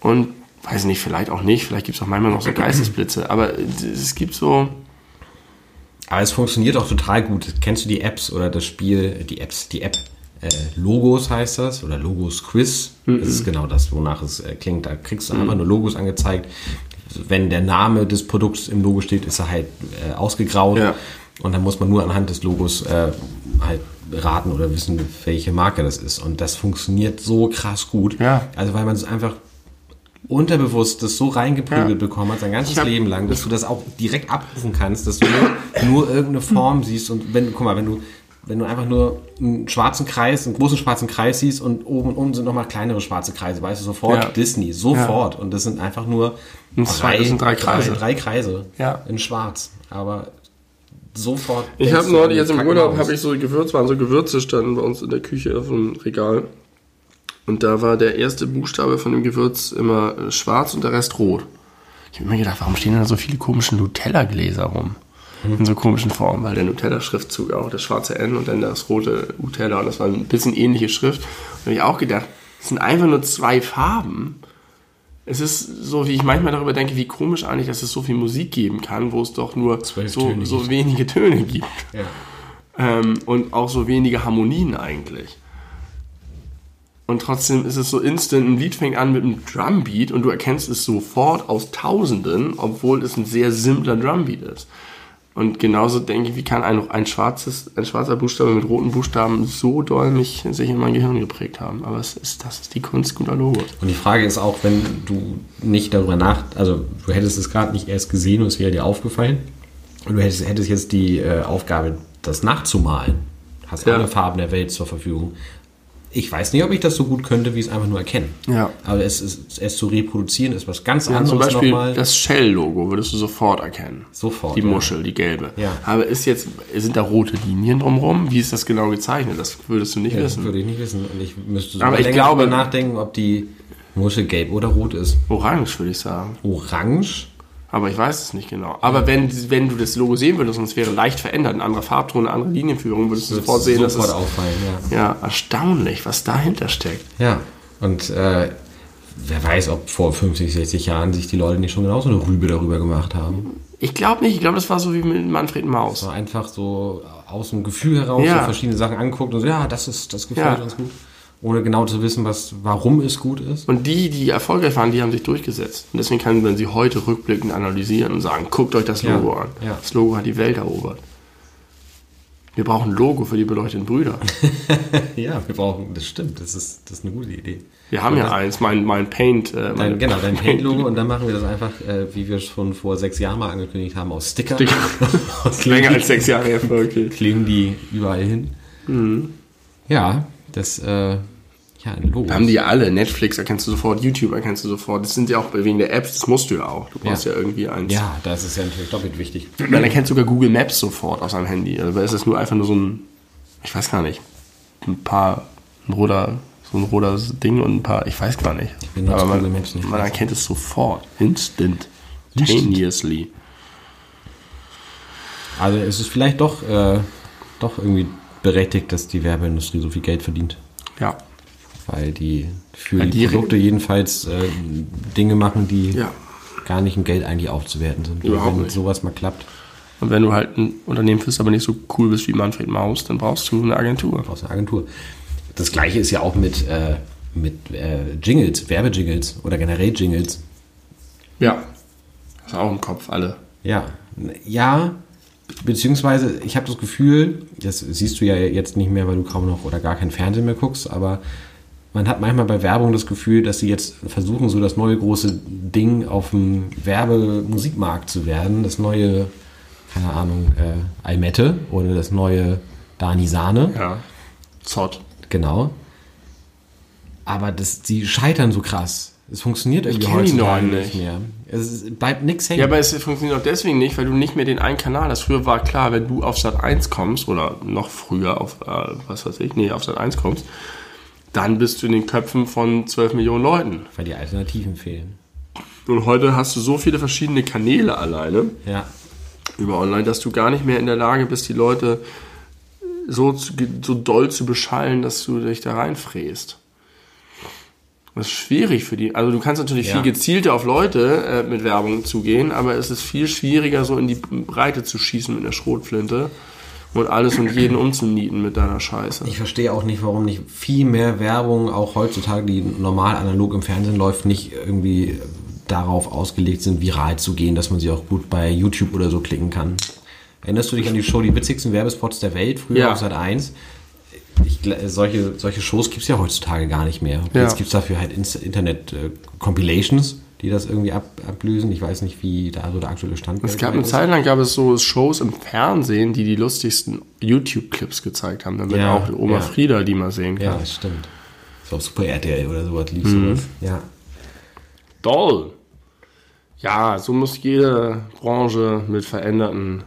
Und weiß nicht, vielleicht auch nicht, vielleicht gibt es auch manchmal noch so Geistesblitze, aber es gibt so, Aber es funktioniert auch total gut. Kennst du die Apps oder das Spiel, die Apps, die App äh, Logos heißt das oder Logos Quiz? Das ist genau das, wonach es äh, klingt. Da kriegst du einfach nur Logos angezeigt. Wenn der Name des Produkts im Logo steht, ist er halt äh, ausgegraut. Ja. Und dann muss man nur anhand des Logos äh, halt raten oder wissen, welche Marke das ist. Und das funktioniert so krass gut. Ja. Also weil man es einfach unterbewusst das so reingeprügelt Ja. bekommen hat, sein ganzes hab- Leben lang, dass du das auch direkt abrufen kannst, dass du nur, nur irgendeine [LAUGHS] Form siehst und wenn, guck mal, wenn du, wenn du einfach nur einen schwarzen Kreis, einen großen schwarzen Kreis siehst und oben und unten sind nochmal kleinere schwarze Kreise, weißt du sofort Ja. Disney, sofort. Und das sind einfach nur Und zwei- das sind drei Kreise. Drei, drei Kreise Ja. in schwarz. Aber sofort. Ich habe neulich jetzt im Urlaub habe ich so Gewürze, waren so Gewürze standen bei uns in der Küche auf dem Regal. Und da war der erste Buchstabe von dem Gewürz immer äh, schwarz und der Rest rot. Ich habe mir gedacht, warum stehen da so viele komische Nutella-Gläser rum? In so komischen Formen, weil der Nutella-Schriftzug auch, das schwarze N und dann das rote Nutella und das war ein bisschen ähnliche Schrift. Da habe ich auch gedacht, es sind einfach nur zwei Farben. Es ist so, wie ich manchmal darüber denke, wie komisch eigentlich, dass es so viel Musik geben kann, wo es doch nur so, so wenige Töne gibt. Ja. Ähm, und auch so wenige Harmonien eigentlich. Und trotzdem ist es so instant, ein Lied fängt an mit einem Drumbeat und du erkennst es sofort aus Tausenden, obwohl es ein sehr simpler Drumbeat ist. Und genauso denke ich, wie kann ein, ein, schwarzes, ein schwarzer Buchstabe mit roten Buchstaben so doll mich sich in mein Gehirn geprägt haben. Aber es ist, das ist die Kunst guter Logos. Und die Frage ist auch, wenn du nicht darüber nach, also du hättest es gerade nicht erst gesehen und es wäre dir aufgefallen und du hättest, hättest jetzt die äh, Aufgabe, das nachzumalen, hast Ja. alle Farben der Welt zur Verfügung. Ich weiß nicht, ob ich das so gut könnte, wie es einfach nur erkennen. Ja. Aber es, ist, es zu reproduzieren ist was ganz Ja, anderes zum Beispiel nochmal. das Shell-Logo würdest du sofort erkennen. Sofort, Die ja. Muschel, die gelbe. Ja. Aber ist jetzt, sind da rote Linien drumherum? Wie ist das genau gezeichnet? Das würdest du nicht Ja, das wissen. würde ich nicht wissen. Und ich müsste Aber sogar ich glaube- nachdenken, ob die Muschel gelb oder rot ist. Orange, würde ich sagen. Orange? Aber ich weiß es nicht genau. Aber wenn, wenn du das Logo sehen würdest und es wäre leicht verändert, ein anderer Farbton, eine andere Linienführung, würdest du sofort sehen, dass sofort es... auffallen, ja. Ja, erstaunlich, was dahinter steckt. Ja, und äh, wer weiß, ob vor 50, 60 Jahren sich die Leute nicht schon genauso eine Rübe darüber gemacht haben. Ich glaube nicht. Ich glaube, das war so wie mit Manfred Maus. So einfach so aus dem Gefühl heraus Ja. so verschiedene Sachen anguckt und so, ja, das ist, das gefällt Ja. uns gut. Ohne genau zu wissen, was, warum es gut ist. Und die, die erfolgreich waren, die haben sich durchgesetzt. Und deswegen kann man sie heute rückblickend analysieren und sagen, guckt euch das Ja, Logo an. ja. Das Logo hat die Welt erobert. Wir brauchen ein Logo für die beleuchteten Brüder. [LAUGHS] Ja, wir brauchen, das stimmt, das ist, das ist eine gute Idee. Wir haben ja eins, mein, mein Paint. Äh, Dein, genau, dein Paint-Logo und dann machen wir das einfach, äh, wie wir es schon vor sechs Jahren mal angekündigt haben, aus Sticker. Sticker. [LAUGHS] aus [LAUGHS] Länger als sechs Jahre her, okay. kleben die überall hin. Ja, das, äh, ja, Logo. Haben die alle. Netflix erkennst du sofort, YouTube erkennst du sofort. Das sind ja auch wegen der Apps, das musst du ja auch. Du brauchst ja, Ja. irgendwie eins. Ja, das ist ja natürlich doppelt wichtig. [CLEARS THROAT] Man erkennt sogar Google Maps sofort aus seinem Handy. Also ist das nur einfach nur so ein, ich weiß gar nicht, ein paar, ein roter, so ein roter Ding und ein paar, ich weiß gar nicht. benutze Aber man, Google Maps nicht. man erkennt es sofort. Instant. Instant. Instantaneously. Also es ist vielleicht doch, äh, doch irgendwie berechtigt, dass die Werbeindustrie so viel Geld verdient. Ja. Weil die für Ja, die, die- Produkte jedenfalls äh, Dinge machen, die Ja. gar nicht im Geld eigentlich aufzuwerten sind. Überhaupt Wenn nicht. sowas mal klappt, Und wenn du halt ein Unternehmen bist, aber nicht so cool bist wie Manfred Maus, dann brauchst du eine Agentur. aus der Agentur. Das gleiche ist ja auch mit, äh, mit äh, Jingles, Werbejingles oder generell Jingles. Ja. Hast du auch im Kopf, alle. Ja, ja, beziehungsweise ich habe das Gefühl, das siehst du ja jetzt nicht mehr, weil du kaum noch oder gar kein Fernsehen mehr guckst, aber man hat manchmal bei Werbung das Gefühl, dass sie jetzt versuchen, so das neue große Ding auf dem Werbemusikmarkt zu werden. Das neue, keine Ahnung, äh, Almette oder das neue Dani Sahne. Ja. Zott. Genau. Aber das, die scheitern so krass. Es funktioniert irgendwie heutzutage nicht nicht. mehr. Es bleibt nichts hängen. Ja, aber es funktioniert auch deswegen nicht, weil du nicht mehr den einen Kanal hast. Früher war klar, wenn du auf Sat 1 kommst oder noch früher auf, äh, was weiß ich, nee, auf Sat 1 kommst, dann bist du in den Köpfen von 12 Millionen Leuten. weil die Alternativen fehlen. Und heute hast du so viele verschiedene Kanäle alleine Ja. über online, dass du gar nicht mehr in der Lage bist, die Leute so, so doll zu beschallen, dass du dich da reinfräst. Das ist schwierig für die. Also du kannst natürlich Ja. viel gezielter auf Leute äh, mit Werbung zugehen, aber es ist viel schwieriger, so in die Breite zu schießen mit einer Schrotflinte und alles und jeden umzunieten mit deiner Scheiße. Ich verstehe auch nicht, warum nicht viel mehr Werbung, auch heutzutage, die normal analog im Fernsehen läuft, nicht irgendwie darauf ausgelegt sind, viral zu gehen, dass man sie auch gut bei YouTube oder so klicken kann. Erinnerst du dich an die Show Die witzigsten Werbespots der Welt, früher Ja. auf Sat 1? Ich, solche, solche Shows gibt es ja heutzutage gar nicht mehr. Ja. Jetzt gibt es dafür halt Internet-Compilations, die das irgendwie ab, ablösen. Ich weiß nicht, wie da so der aktuelle Stand Es gab eine Zeit lang gab es so Shows im Fernsehen, die die lustigsten YouTube-Clips gezeigt haben, damit Ja, auch Oma ja. Frieda die mal sehen kann. Ja, das stimmt. So auf Super RTL oder sowas lief Mhm. sowas. Ja. Doll. Ja, so muss jede Branche mit veränderten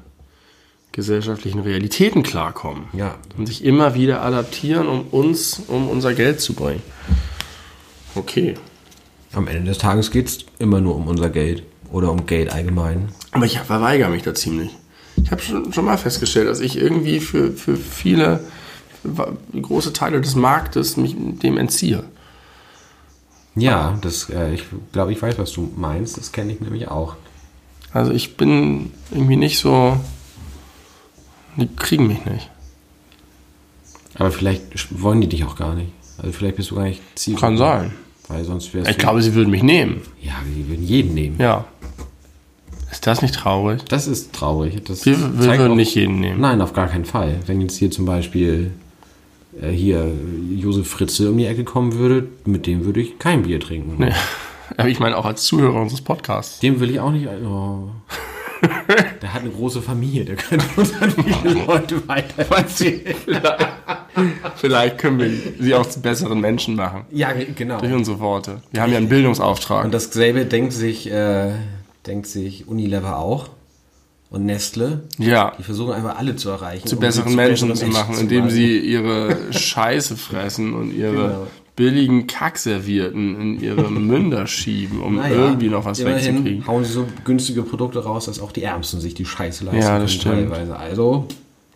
gesellschaftlichen Realitäten klarkommen. Ja. Und sich immer wieder adaptieren, um uns, um unser Geld zu bringen. Okay. Am Ende des Tages geht es immer nur um unser Geld oder um Geld allgemein. Aber ich verweigere mich da ziemlich. Ich habe schon, schon mal festgestellt, dass ich irgendwie für, für viele, für große Teile des Marktes mich dem entziehe. Ja, das, äh, ich glaube, ich weiß, was du meinst. Das kenne ich nämlich auch. Also ich bin irgendwie nicht so. Die kriegen mich nicht. Aber vielleicht wollen die dich auch gar nicht. Also vielleicht bist du gar nicht Ziel. Kann sein. Weil sonst wärst Ich glaube, sie würden mich nehmen. Ja, die würden jeden nehmen. Ja. Ist das nicht traurig? Das ist traurig. Das Wir, wir würden auch- nicht jeden nehmen. Nein, auf gar keinen Fall. Wenn jetzt hier zum Beispiel äh, hier Josef Fritze um die Ecke kommen würde, mit dem würde ich kein Bier trinken. Nee. [LAUGHS] Aber ich meine auch als Zuhörer unseres Podcasts. Dem will ich auch nicht. Oh. [LAUGHS] Der hat eine große Familie, der könnte uns an viele Leute weitererzählen. Vielleicht können wir sie auch zu besseren Menschen machen. Ja, genau. Durch unsere Worte. Wir haben ja einen Bildungsauftrag. Und dasselbe denkt sich, äh, denkt sich Unilever auch. Und Nestle. ja. Die versuchen einfach alle zu erreichen. zu um besseren sie Menschen besseren zu machen, zu indem machen. sie ihre Scheiße fressen und ihre Genau. Billigen Kackservierten in ihre [LAUGHS] Münder schieben, um Naja, irgendwie noch was wegzukriegen. hauen sie so günstige Produkte raus, dass auch die Ärmsten sich die Scheiße leisten Ja, können das stimmt. teilweise. Also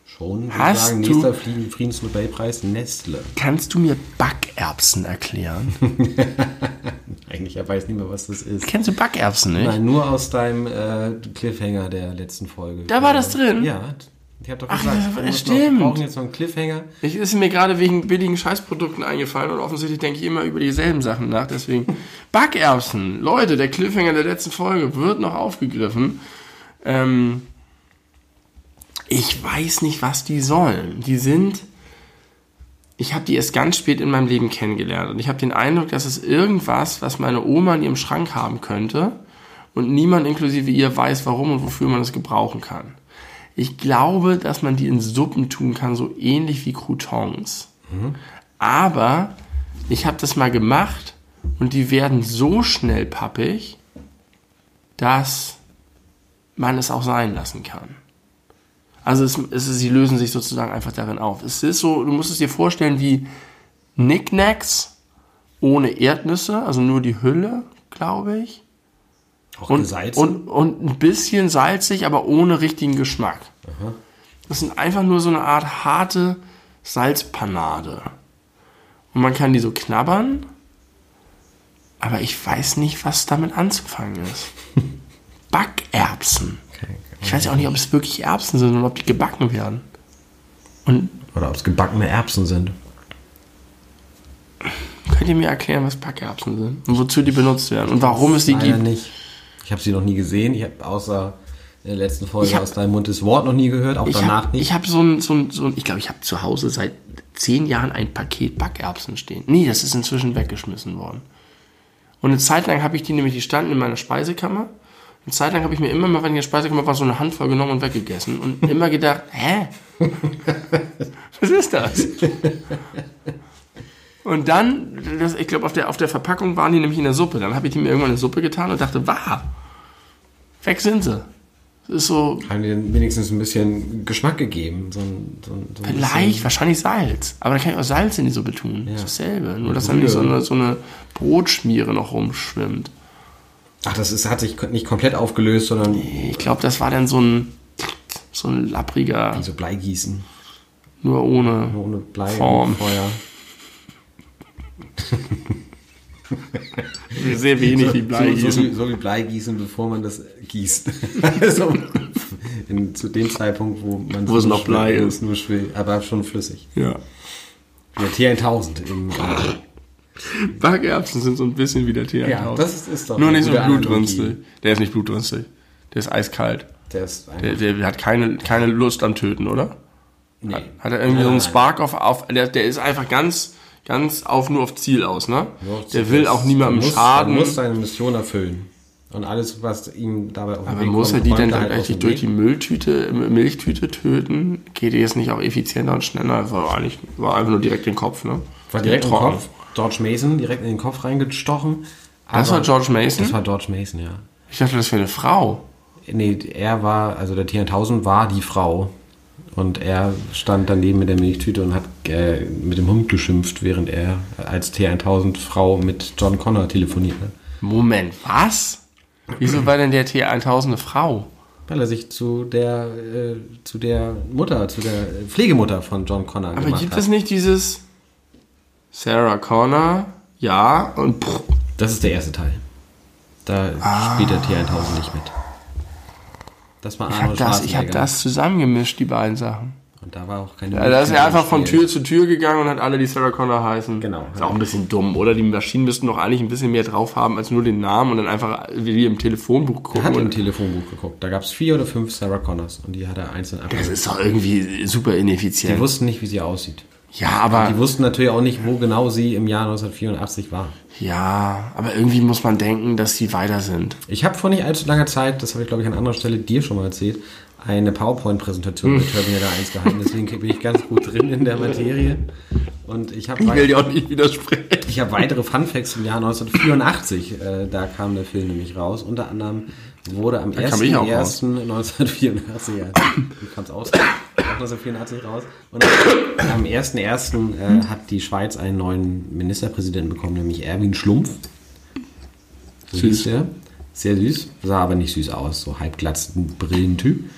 schon, ich Hast sagen, du- nächster Frieden- Friedensnobelpreis Nestle. Kannst du mir Backerbsen erklären? [LAUGHS] Eigentlich er weiß nicht mehr, was das ist. Kennst du Backerbsen nicht? Nein, nur aus deinem äh, Cliffhanger der letzten Folge. Da war das drin? Ja. Ich habe doch Ach, gesagt, das- wir stimmt. Noch, brauchen jetzt noch einen Cliffhanger. Ich ist mir gerade wegen billigen Scheißprodukten eingefallen und offensichtlich denke ich immer über dieselben Sachen nach. Deswegen [LAUGHS] Backerbsen. Leute, der Cliffhanger der letzten Folge wird noch aufgegriffen. Ähm, ich weiß nicht, was die sollen. Die sind. Ich habe die erst ganz spät in meinem Leben kennengelernt und ich habe den Eindruck, dass es irgendwas, was meine Oma in ihrem Schrank haben könnte und niemand inklusive ihr weiß, warum und wofür man es gebrauchen kann. Ich glaube, dass man die in Suppen tun kann, so ähnlich wie Croutons. Aber ich habe das mal gemacht und die werden so schnell pappig, dass man es auch sein lassen kann. Also es, es, sie lösen sich sozusagen einfach darin auf. Es ist so, du musst es dir vorstellen wie Knickknacks ohne Erdnüsse, also nur die Hülle, glaube ich. Auch Und, gesalzen. und, und ein bisschen salzig, aber ohne richtigen Geschmack. Das sind einfach nur so eine Art harte Salzpanade. Und man kann die so knabbern, aber ich weiß nicht, was damit anzufangen ist. [LAUGHS] Backerbsen. Okay, Ich weiß ja auch nicht, ob es wirklich Erbsen sind oder ob die gebacken werden. Und Oder ob es gebackene Erbsen sind. könnt ihr mir erklären, was Backerbsen sind? Und wozu die benutzt werden? Und warum es die gibt? nicht. Ich habe sie noch nie gesehen. Ich habe außer in der letzten Folge Ich hab- aus deinem Mund das Wort noch nie gehört, auch Ich danach habe nicht. hab so ein, so ein, so ein, ich glaube, ich habe zu Hause seit zehn Jahren ein Paket Backerbsen stehen. Nee, das ist inzwischen weggeschmissen worden. Und eine Zeit lang habe ich die nämlich, die standen in meiner Speisekammer. Eine Zeit lang habe ich mir immer mal, wenn ich in der Speisekammer war, so eine Handvoll genommen und weggegessen. Und immer gedacht, [LAUGHS] hä? [LAUGHS] Was ist das? Und dann, das, ich glaube, auf der, auf der Verpackung waren die nämlich in der Suppe. Dann habe ich die mir irgendwann in die Suppe getan und dachte, wahr, weg sind sie. Das ist so, Haben die denn wenigstens ein bisschen Geschmack gegeben? So ein, so ein, so ein Vielleicht, bisschen- wahrscheinlich Salz. Aber dann kann ich auch Salz in die Suppe tun. Ist dasselbe. Nur, dass da Brühe. nicht so eine, so eine Brotschmiere noch rumschwimmt. Ach, das ist, hat sich nicht komplett aufgelöst, sondern Ich glaube, das war dann so ein, so ein lappriger, so Bleigießen. nur ohne. Ohne Blei Form. Feuer. [LAUGHS] Sehr wenig wie So, so, wie, so wie Bleigießen, bevor man das gießt. [LAUGHS] also, in, zu dem Zeitpunkt, wo man Wo es noch Blei ist. Nur schwill, aber schon flüssig. Ja. Der T1000 im Backerbsen sind so ein bisschen wie der Tee. Ja, das ist, ist doch Nur nicht so blutrünstig. Der ist nicht blutrünstig. Der ist eiskalt. Der ist Der, der hat keine, keine Lust am Töten, oder? nee. Hat er irgendwie so einen Nein. Spark auf, auf der, der ist einfach ganz, ganz auf, nur auf Ziel aus, ne? Der will auch niemandem er muss, schaden. Er muss seine Mission erfüllen. Und alles, was ihm dabei auf den Aber Weg muss er kommt, die räumt dann er halt dem durch die. Mülltüte, Milchtüte töten? Geht die jetzt nicht auch effizienter und schneller? War eigentlich, war einfach nur direkt den Kopf, ne? War direkt im. Kopf. George Mason direkt in den Kopf reingestochen. Das war George Mason? Das war George Mason, ja. Ich dachte, das wäre eine Frau. Nee, er war, also der T1000 war die Frau. Und er stand daneben mit der Milchtüte und hat äh, mit dem Hund geschimpft, während er als T1000 Frau mit John Connor telefonierte. Moment, was? Wieso war denn der T1000 eine Frau? Weil er sich zu der, äh, zu der Mutter, zu der Pflegemutter von John Connor Aber gibt hat. es nicht dieses Sarah Connor, ja, und pff, Das ist der erste Teil. Da Ah. spielt der T1000 nicht mit. Das war ich habe Arnold das, ich hab Schwarzenegger. das zusammengemischt, die beiden Sachen. Und da war auch keine Ja, da ist er einfach von. Tür zu Tür gegangen und hat alle, die Sarah Connor heißen. Genau. Ist auch ein bisschen dumm, oder? Die Maschinen müssten doch eigentlich ein bisschen mehr drauf haben als nur den Namen und dann einfach wie im Telefonbuch Er gucken. hat im Telefonbuch geguckt. Da gab es vier oder fünf Sarah Connors und die hat er einzeln das abgegeben. ist doch irgendwie super Die ineffizient. wussten nicht, wie sie aussieht. Ja, aber Die wussten natürlich auch nicht, wo genau sie im Jahr 1984 war. ja, aber irgendwie muss man denken, dass sie weiter sind. Ich habe vor nicht allzu langer Zeit, das habe ich glaube ich an anderer Stelle dir schon mal erzählt, eine PowerPoint-Präsentation mit Terminator 1 gehalten. Deswegen bin ich ganz gut drin in der Materie. Und ich habe Ich will dir auch nicht widersprechen. Ich habe weitere Funfacts im Jahr 1984. Äh, da kam der Film nämlich raus. Unter anderem wurde am kam ich auch raus. 1.1.1984, ja, du kamst aus, auch 1984 raus. Und am 1.1. Äh, hat die Schweiz einen neuen Ministerpräsidenten bekommen, nämlich Erwin Schlumpf. So Süß. der. Sehr süß, sah aber nicht süß aus, so halbglatzen Brillentyp.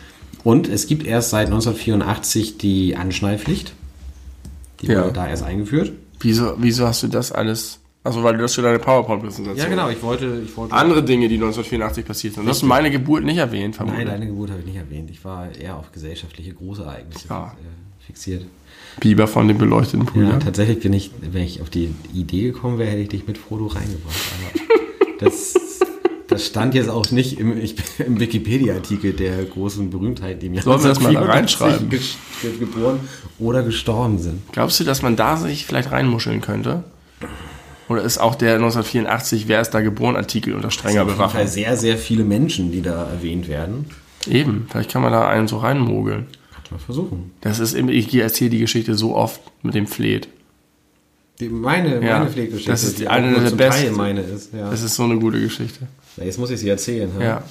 Und es gibt erst seit 1984 die Anschnallpflicht. Die Ja. wurde da erst eingeführt. Wieso, wieso hast du das alles? Also weil du das für deine PowerPoint-Präsentation. Ja, genau, ich wollte, ich wollte. Andere Dinge, die 1984 passiert sind. Du hast meine Geburt nicht erwähnt, Nein, vermutlich. deine Geburt habe ich nicht erwähnt. Ich war eher auf gesellschaftliche Großereignisse Ja. äh, fixiert. Biber von den beleuchteten Ja, Brüdern. tatsächlich bin ich, wenn ich auf die Idee gekommen wäre, hätte ich dich mit Frodo reingebracht. Aber [LAUGHS] das, das stand jetzt auch nicht im, im Wikipedia-Artikel der großen Berühmtheit, die Jahr Sollen wir das mal da 1984 reinschreiben? ge- ge- geboren oder gestorben sind. Glaubst du, dass man da sich vielleicht reinmuscheln könnte? Oder ist auch der 1984 Wer ist da geboren Artikel unter strenger Auf jeden Fall Bewachung? sehr, sehr viele Menschen, die da erwähnt werden. Eben, vielleicht kann man da einen so reinmogeln. Kann mal versuchen. Das ist, im- ich erzähle die Geschichte so oft mit dem Fleet. Die, meine, Ja, meine Pflegegeschichte, das ist die eine auch nur der besten. Teil meine ist. Ja. Das ist so eine gute Geschichte. Ja, jetzt muss ich sie erzählen. Ja. Äh,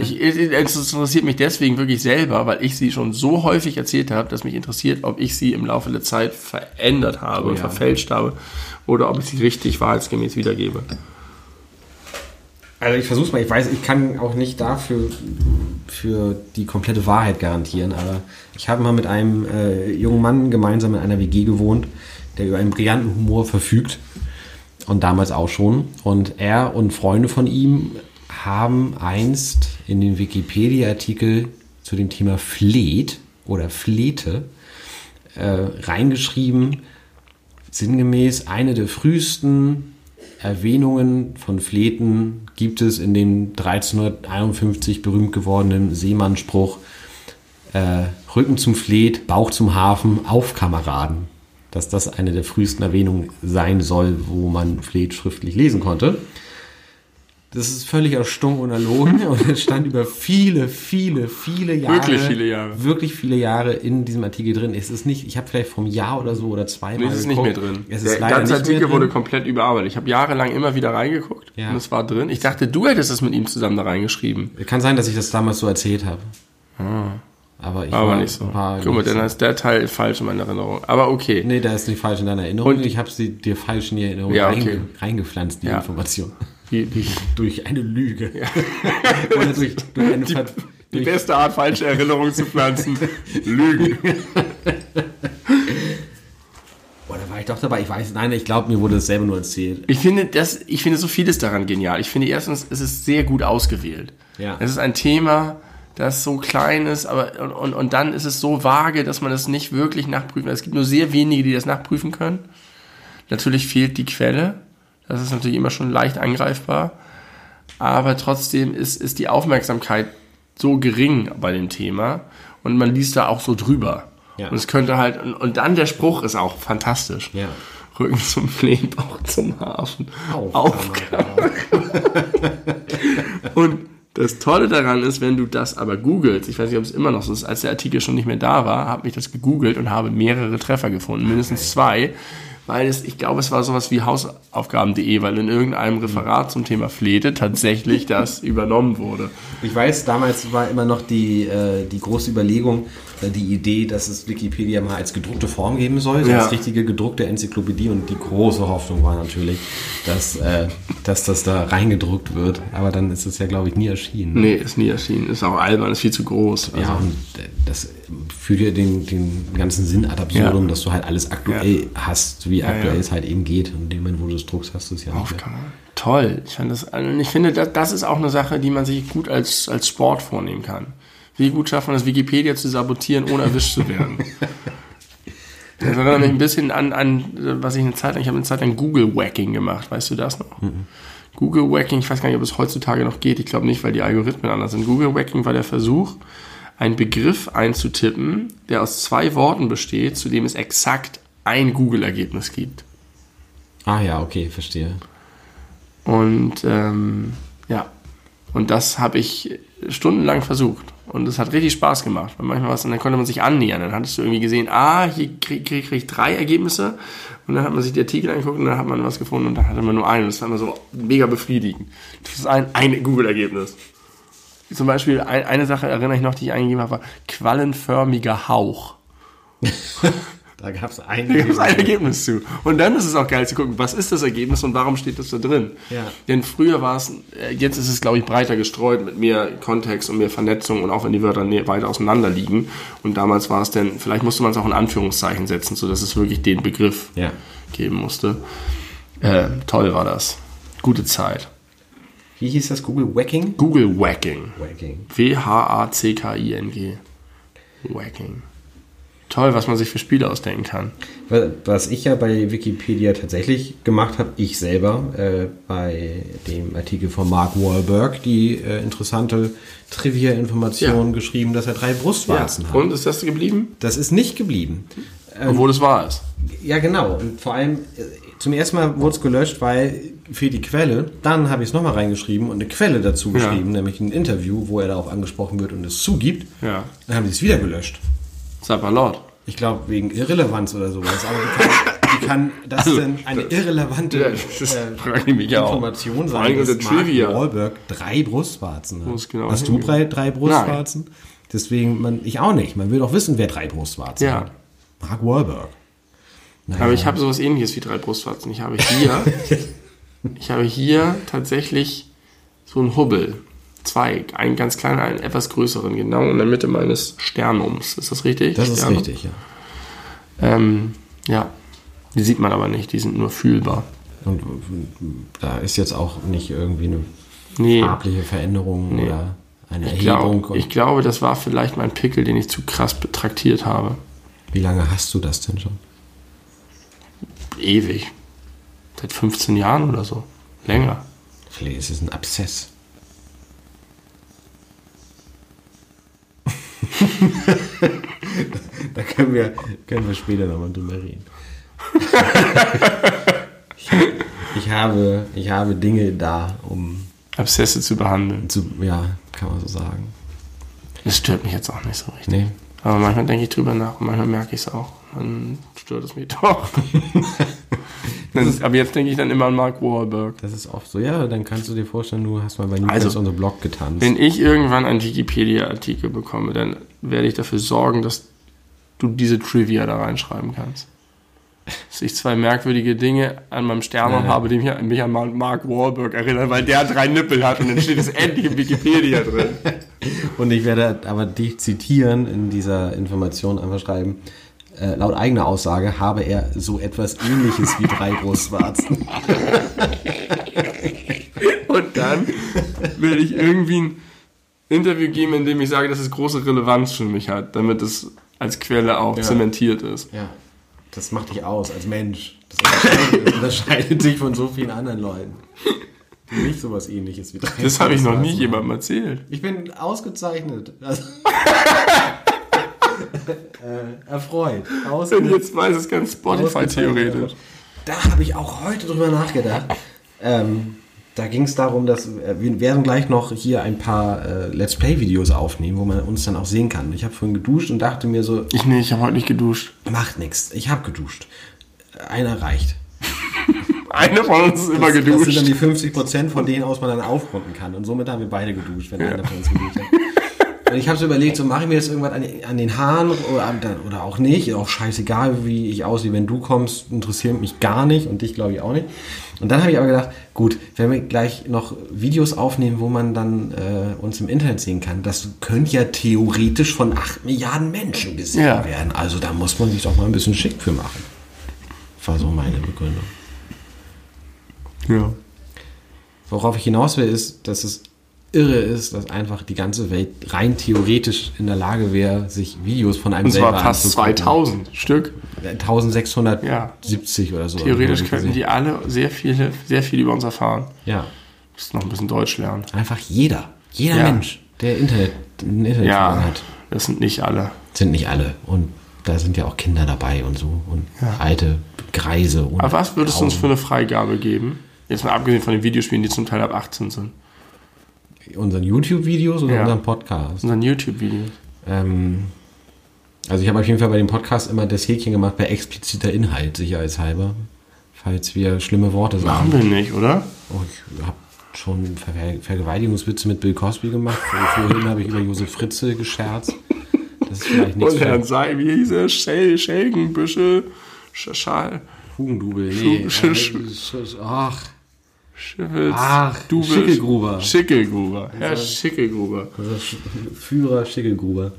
Ich, es interessiert mich deswegen wirklich selber, weil ich sie schon so häufig erzählt habe, dass mich interessiert, ob ich sie im Laufe der Zeit verändert habe Oh und ja. verfälscht habe oder ob ich sie richtig wahrheitsgemäß wiedergebe. Also ich versuch's mal, ich weiß, ich kann auch nicht dafür für die komplette Wahrheit garantieren, aber ich habe mal mit einem äh, jungen Mann gemeinsam in einer WG gewohnt, der über einen brillanten Humor verfügt und damals auch schon. Und er und Freunde von ihm haben einst in den Wikipedia-Artikel zu dem Thema Fleht oder Flete äh, reingeschrieben, sinngemäß eine der frühesten Erwähnungen von Fleten gibt es in dem 1351 berühmt gewordenen Seemannsspruch äh, Rücken zum Fleet, Bauch zum Hafen, auf Kameraden. Dass das eine der frühesten Erwähnungen sein soll, wo man Fleet schriftlich lesen konnte. Das ist völlig erstunken und erlogen [LAUGHS] und es stand über viele, viele, viele Jahre. Wirklich viele Jahre. Wirklich viele Jahre in diesem Artikel drin. Es ist nicht, ich habe vielleicht vom Jahr oder so oder zweimal. Nee, es ist nicht mehr geguckt. drin. Es ist Der leider ganze Artikel wurde komplett überarbeitet. Ich habe jahrelang immer wieder reingeguckt Ja. und es war drin. Ich dachte, du hättest es mit ihm zusammen da reingeschrieben. Kann sein, dass ich das damals so erzählt habe. Aber ich Ah. Aber war, nicht so. War Guck mal, dann ist der Teil falsch in meiner Erinnerung. Aber okay. Nee, der ist nicht falsch in deiner Erinnerung. Und- ich habe sie dir falsch in die Erinnerung Ja, okay. reinge reingepflanzt, die Ja. Information. Die, die, Durch eine Lüge. Oder durch, durch eine Ver die beste Art, falsche Erinnerungen zu pflanzen. Lügen. Boah, da war ich doch dabei. Ich weiß, nein, ich glaube, mir wurde das selber nur erzählt. Ich finde, das, ich finde so vieles daran genial. Ich finde erstens, es ist sehr gut ausgewählt. Ja. Es ist ein Thema, das so klein ist, aber und, und, und dann ist es so vage, dass man es nicht wirklich nachprüfen kann. Es gibt nur sehr wenige, die das nachprüfen können. Natürlich fehlt die Quelle. Das ist natürlich immer schon leicht angreifbar. Aber trotzdem ist, ist die Aufmerksamkeit so gering bei dem Thema und man liest da auch so drüber. Ja. Und es könnte halt, und, und dann der Spruch ist auch fantastisch. Ja. Rücken zum Flehen, Bauch zum Hafen. Auf, Auf. Und das Tolle daran ist, wenn du das aber googelst, ich weiß nicht, ob es immer noch so ist, als der Artikel schon nicht mehr da war, habe ich das gegoogelt und habe mehrere Treffer gefunden, mindestens zwei, weil es, ich glaube, es war sowas wie Hausaufgaben.de, weil in irgendeinem Referat zum Thema Flete tatsächlich [LAUGHS] das übernommen wurde. Ich weiß, damals war immer noch die, äh, die große Überlegung, die Idee, dass es Wikipedia mal als gedruckte Form geben soll, so Ja. als richtige gedruckte Enzyklopädie. Und die große Hoffnung war natürlich, dass, äh, dass das da reingedruckt wird. Aber dann ist es ja, glaube ich, nie erschienen. Nee, ist nie erschienen, ist auch albern, ist viel zu groß. Also, Ja, und äh, das führt ja den, den ganzen Sinn ad absurdum, Ja. dass du halt alles aktuell hast, wie aktuell ja. es halt eben geht. Und in dem Moment, wo du es druckst, hast du es ja nicht mehr. Toll. Ich, fand das, also ich finde, das, das ist auch eine Sache, die man sich gut als, als Sport vornehmen kann. Wie gut schafft man es, Wikipedia zu sabotieren, ohne erwischt zu werden? [LAUGHS] Das erinnert mich ein bisschen an, an was ich eine Zeit lang, ich habe eine Zeit lang Google-Wacking gemacht, weißt du das noch? Google-Wacking, ich weiß gar nicht, ob es heutzutage noch geht, ich glaube nicht, weil die Algorithmen anders sind. Google-Wacking war der Versuch, einen Begriff einzutippen, der aus zwei Worten besteht, zu dem es exakt ein Google-Ergebnis gibt. Ah ja, okay, verstehe. Und ähm, ja, und das habe ich stundenlang versucht. Und es hat richtig Spaß gemacht. Weil manchmal was, und dann konnte man sich annähern. Dann hattest du irgendwie gesehen, ah, hier krieg, krieg, krieg ich drei Ergebnisse. Und dann hat man sich die Artikel angeguckt und dann hat man was gefunden und dann hatte man nur einen. Das war immer so mega befriedigend. Das ist ein, ein Google-Ergebnis. Zum Beispiel ein, eine Sache erinnere ich noch, die ich eingegeben habe, war quallenförmiger Hauch. [LAUGHS] Da gab es ein [LAUGHS] ein Ergebnis zu. Und dann ist es auch geil zu gucken, was ist das Ergebnis und warum steht das da drin. Ja. Denn früher war es, äh, jetzt ist es, glaube ich, breiter gestreut mit mehr Kontext und mehr Vernetzung und auch wenn die Wörter weiter auseinander liegen. Und damals war es denn, vielleicht musste man es auch in Anführungszeichen setzen, sodass es wirklich den Begriff Ja. geben musste. Äh, toll war das. Gute Zeit. Wie hieß das? Google Wacking? Google Wacking. Wacking. W-H-A-C-K-I-N-G. Wacking. Toll, was man sich für Spiele ausdenken kann. Was ich ja bei Wikipedia tatsächlich gemacht habe, ich selber, äh, bei dem Artikel von Mark Wahlberg, die äh, interessante Trivia-Information Ja. geschrieben, dass er drei Brustwarzen hat. Und ist das geblieben? Das ist nicht geblieben. Obwohl es wahr ist. Ja, genau. Und vor allem, äh, zum ersten Mal wurde es gelöscht, weil für die Quelle, dann habe ich es nochmal reingeschrieben und eine Quelle dazu Ja. geschrieben, nämlich ein Interview, wo er darauf angesprochen wird und es zugibt. Ja. Dann haben sie es wieder gelöscht. Laut. Ich glaube, wegen Irrelevanz oder sowas. Aber wie kann, wie kann das Also, denn eine irrelevante Ja, das äh, [LAUGHS] mich auch. Information allem sein, dass Mark Trivia. Wahlberg drei Brustwarzen hat? Muss genau Hast du drei, drei Brustwarzen? Deswegen, man, ich auch nicht. Man will doch wissen, wer drei Brustwarzen Ja. hat. Mark Wahlberg. Naja. Aber ich habe sowas ähnliches wie drei Brustwarzen. Ich habe hier, [LAUGHS] ich habe hier tatsächlich so einen Hubbel. Zwei. Einen ganz kleinen, einen etwas größeren. Genau in der Mitte meines Sternums. Ist das richtig? Das ist Sternum? richtig, ja. Ähm, ja. Die sieht man aber nicht. Die sind nur fühlbar. Und äh, da ist jetzt auch nicht irgendwie eine Nee. farbliche Veränderung oder eine Ich, Erhebung. glaub, ich glaube, das war vielleicht mein Pickel, den ich zu krass betraktiert habe. wie lange hast du das denn schon? Ewig. Seit 15 Jahren oder so. Länger. Vielleicht ist es ein Abszess. [LAUGHS] da können wir, können wir später nochmal drüber reden. ich, ich, habe, ich habe Dinge da, um Abszesse zu behandeln. zu, ja, kann man so sagen. Das stört mich jetzt auch nicht so richtig. Nee. Aber manchmal denke ich drüber nach und manchmal merke ich es auch. Dann stört es mich [LAUGHS] doch. Dann- aber jetzt denke ich dann immer an Mark Wahlberg. Das ist oft so, ja, dann kannst du dir vorstellen, du hast mal bei Newcast Also, unser Blog getanzt. Wenn ich irgendwann einen Wikipedia-Artikel bekomme, dann werde ich dafür sorgen, dass du diese Trivia da reinschreiben kannst. Dass ich zwei merkwürdige Dinge an meinem Sternum Ja. habe, die mich, mich an Mark Wahlberg erinnern, weil der drei Nippel hat und dann steht es endlich im Wikipedia drin. [LAUGHS] Und ich werde aber dich zitieren in dieser Information einfach schreiben. Äh, laut eigener Aussage habe er so etwas ähnliches wie drei Brustwarzen. [LAUGHS] Und dann werde ich irgendwie ein Interview geben, in dem ich sage, dass es große Relevanz für mich hat, damit es als Quelle auch Ja. zementiert ist. Ja. Das macht dich aus als Mensch. Das unterscheidet, [LAUGHS] dich von so vielen anderen Leuten. Die nicht sowas ähnliches wie drei Das habe ich noch nie jemandem erzählt. Ich bin ausgezeichnet. Also, [LAUGHS] äh, erfreut. [LAUGHS] Und Ausgezeichnet. jetzt weiß es ganz Spotify theoretisch. Da habe ich auch heute drüber nachgedacht. Ähm, da ging es darum, dass äh, wir werden gleich noch hier ein paar äh, Let's Play-Videos aufnehmen, wo man uns dann auch sehen kann. Ich habe vorhin geduscht und dachte mir so, Ich nee, ich habe heute nicht geduscht. macht nichts. Ich habe geduscht. Einer reicht. [LAUGHS] Einer von uns ist immer Das sind dann geduscht. die 50 Prozent, von denen aus man dann aufrunden kann. Und somit haben wir beide geduscht, wenn einer von uns geduscht hat. [LAUGHS] Und ich habe so überlegt, so mache ich mir jetzt irgendwas an, an den Haaren oder, oder auch nicht. Auch scheißegal, wie ich aussehe. Wenn du kommst, interessiert mich gar nicht und dich glaube ich auch nicht. Und dann habe ich aber gedacht, gut, wenn wir gleich noch Videos aufnehmen, wo man dann äh, uns im Internet sehen kann, das könnte ja theoretisch von 8 Milliarden Menschen gesehen Ja. werden. Also da muss man sich doch mal ein bisschen schick für machen. War so meine Begründung. Ja. Worauf ich hinaus will, ist, dass es irre ist, dass einfach die ganze Welt rein theoretisch in der Lage wäre, sich Videos von einem Und zwar fast anzugucken. 2000 Stück. 1670 oder so. Theoretisch ich könnten die alle sehr viele, sehr viel über uns erfahren. Ja, Müssen noch ein bisschen Deutsch lernen. einfach jeder. Jeder Ja. Mensch, der Internet, einen Internetzugang Ja, hat. das sind nicht alle. Sind nicht alle. Und da sind ja auch Kinder dabei und so. Und alte Greise. Und Aber was würdest du uns für eine Freigabe geben? Jetzt mal abgesehen von den Videospielen, die zum Teil ab 18 sind. Unseren YouTube-Videos oder Ja. unseren Podcast? Unseren YouTube-Videos. Ähm, also ich habe auf jeden Fall bei dem Podcast immer das Häkchen gemacht bei expliziter Inhalt, sicherheitshalber. Falls wir schlimme Worte Machen sagen. wir nicht, oder? Oh, ich habe schon Ver Vergewaltigungswitze mit Bill Cosby gemacht. Vorhin habe ich über Josef Fritze gescherzt. Das ist vielleicht nichts Und Herrn Sei, wie hieß er? Schel Schelgenbüschel? Sch- Schal? Hugendubel. Nee, Sch- äh, sch- sch- ach, Schiffels? Ach, Dubel- Schickelgruber. Schickelgruber. Herr Schickelgruber. Sch- [LAUGHS] Führer Schickelgruber.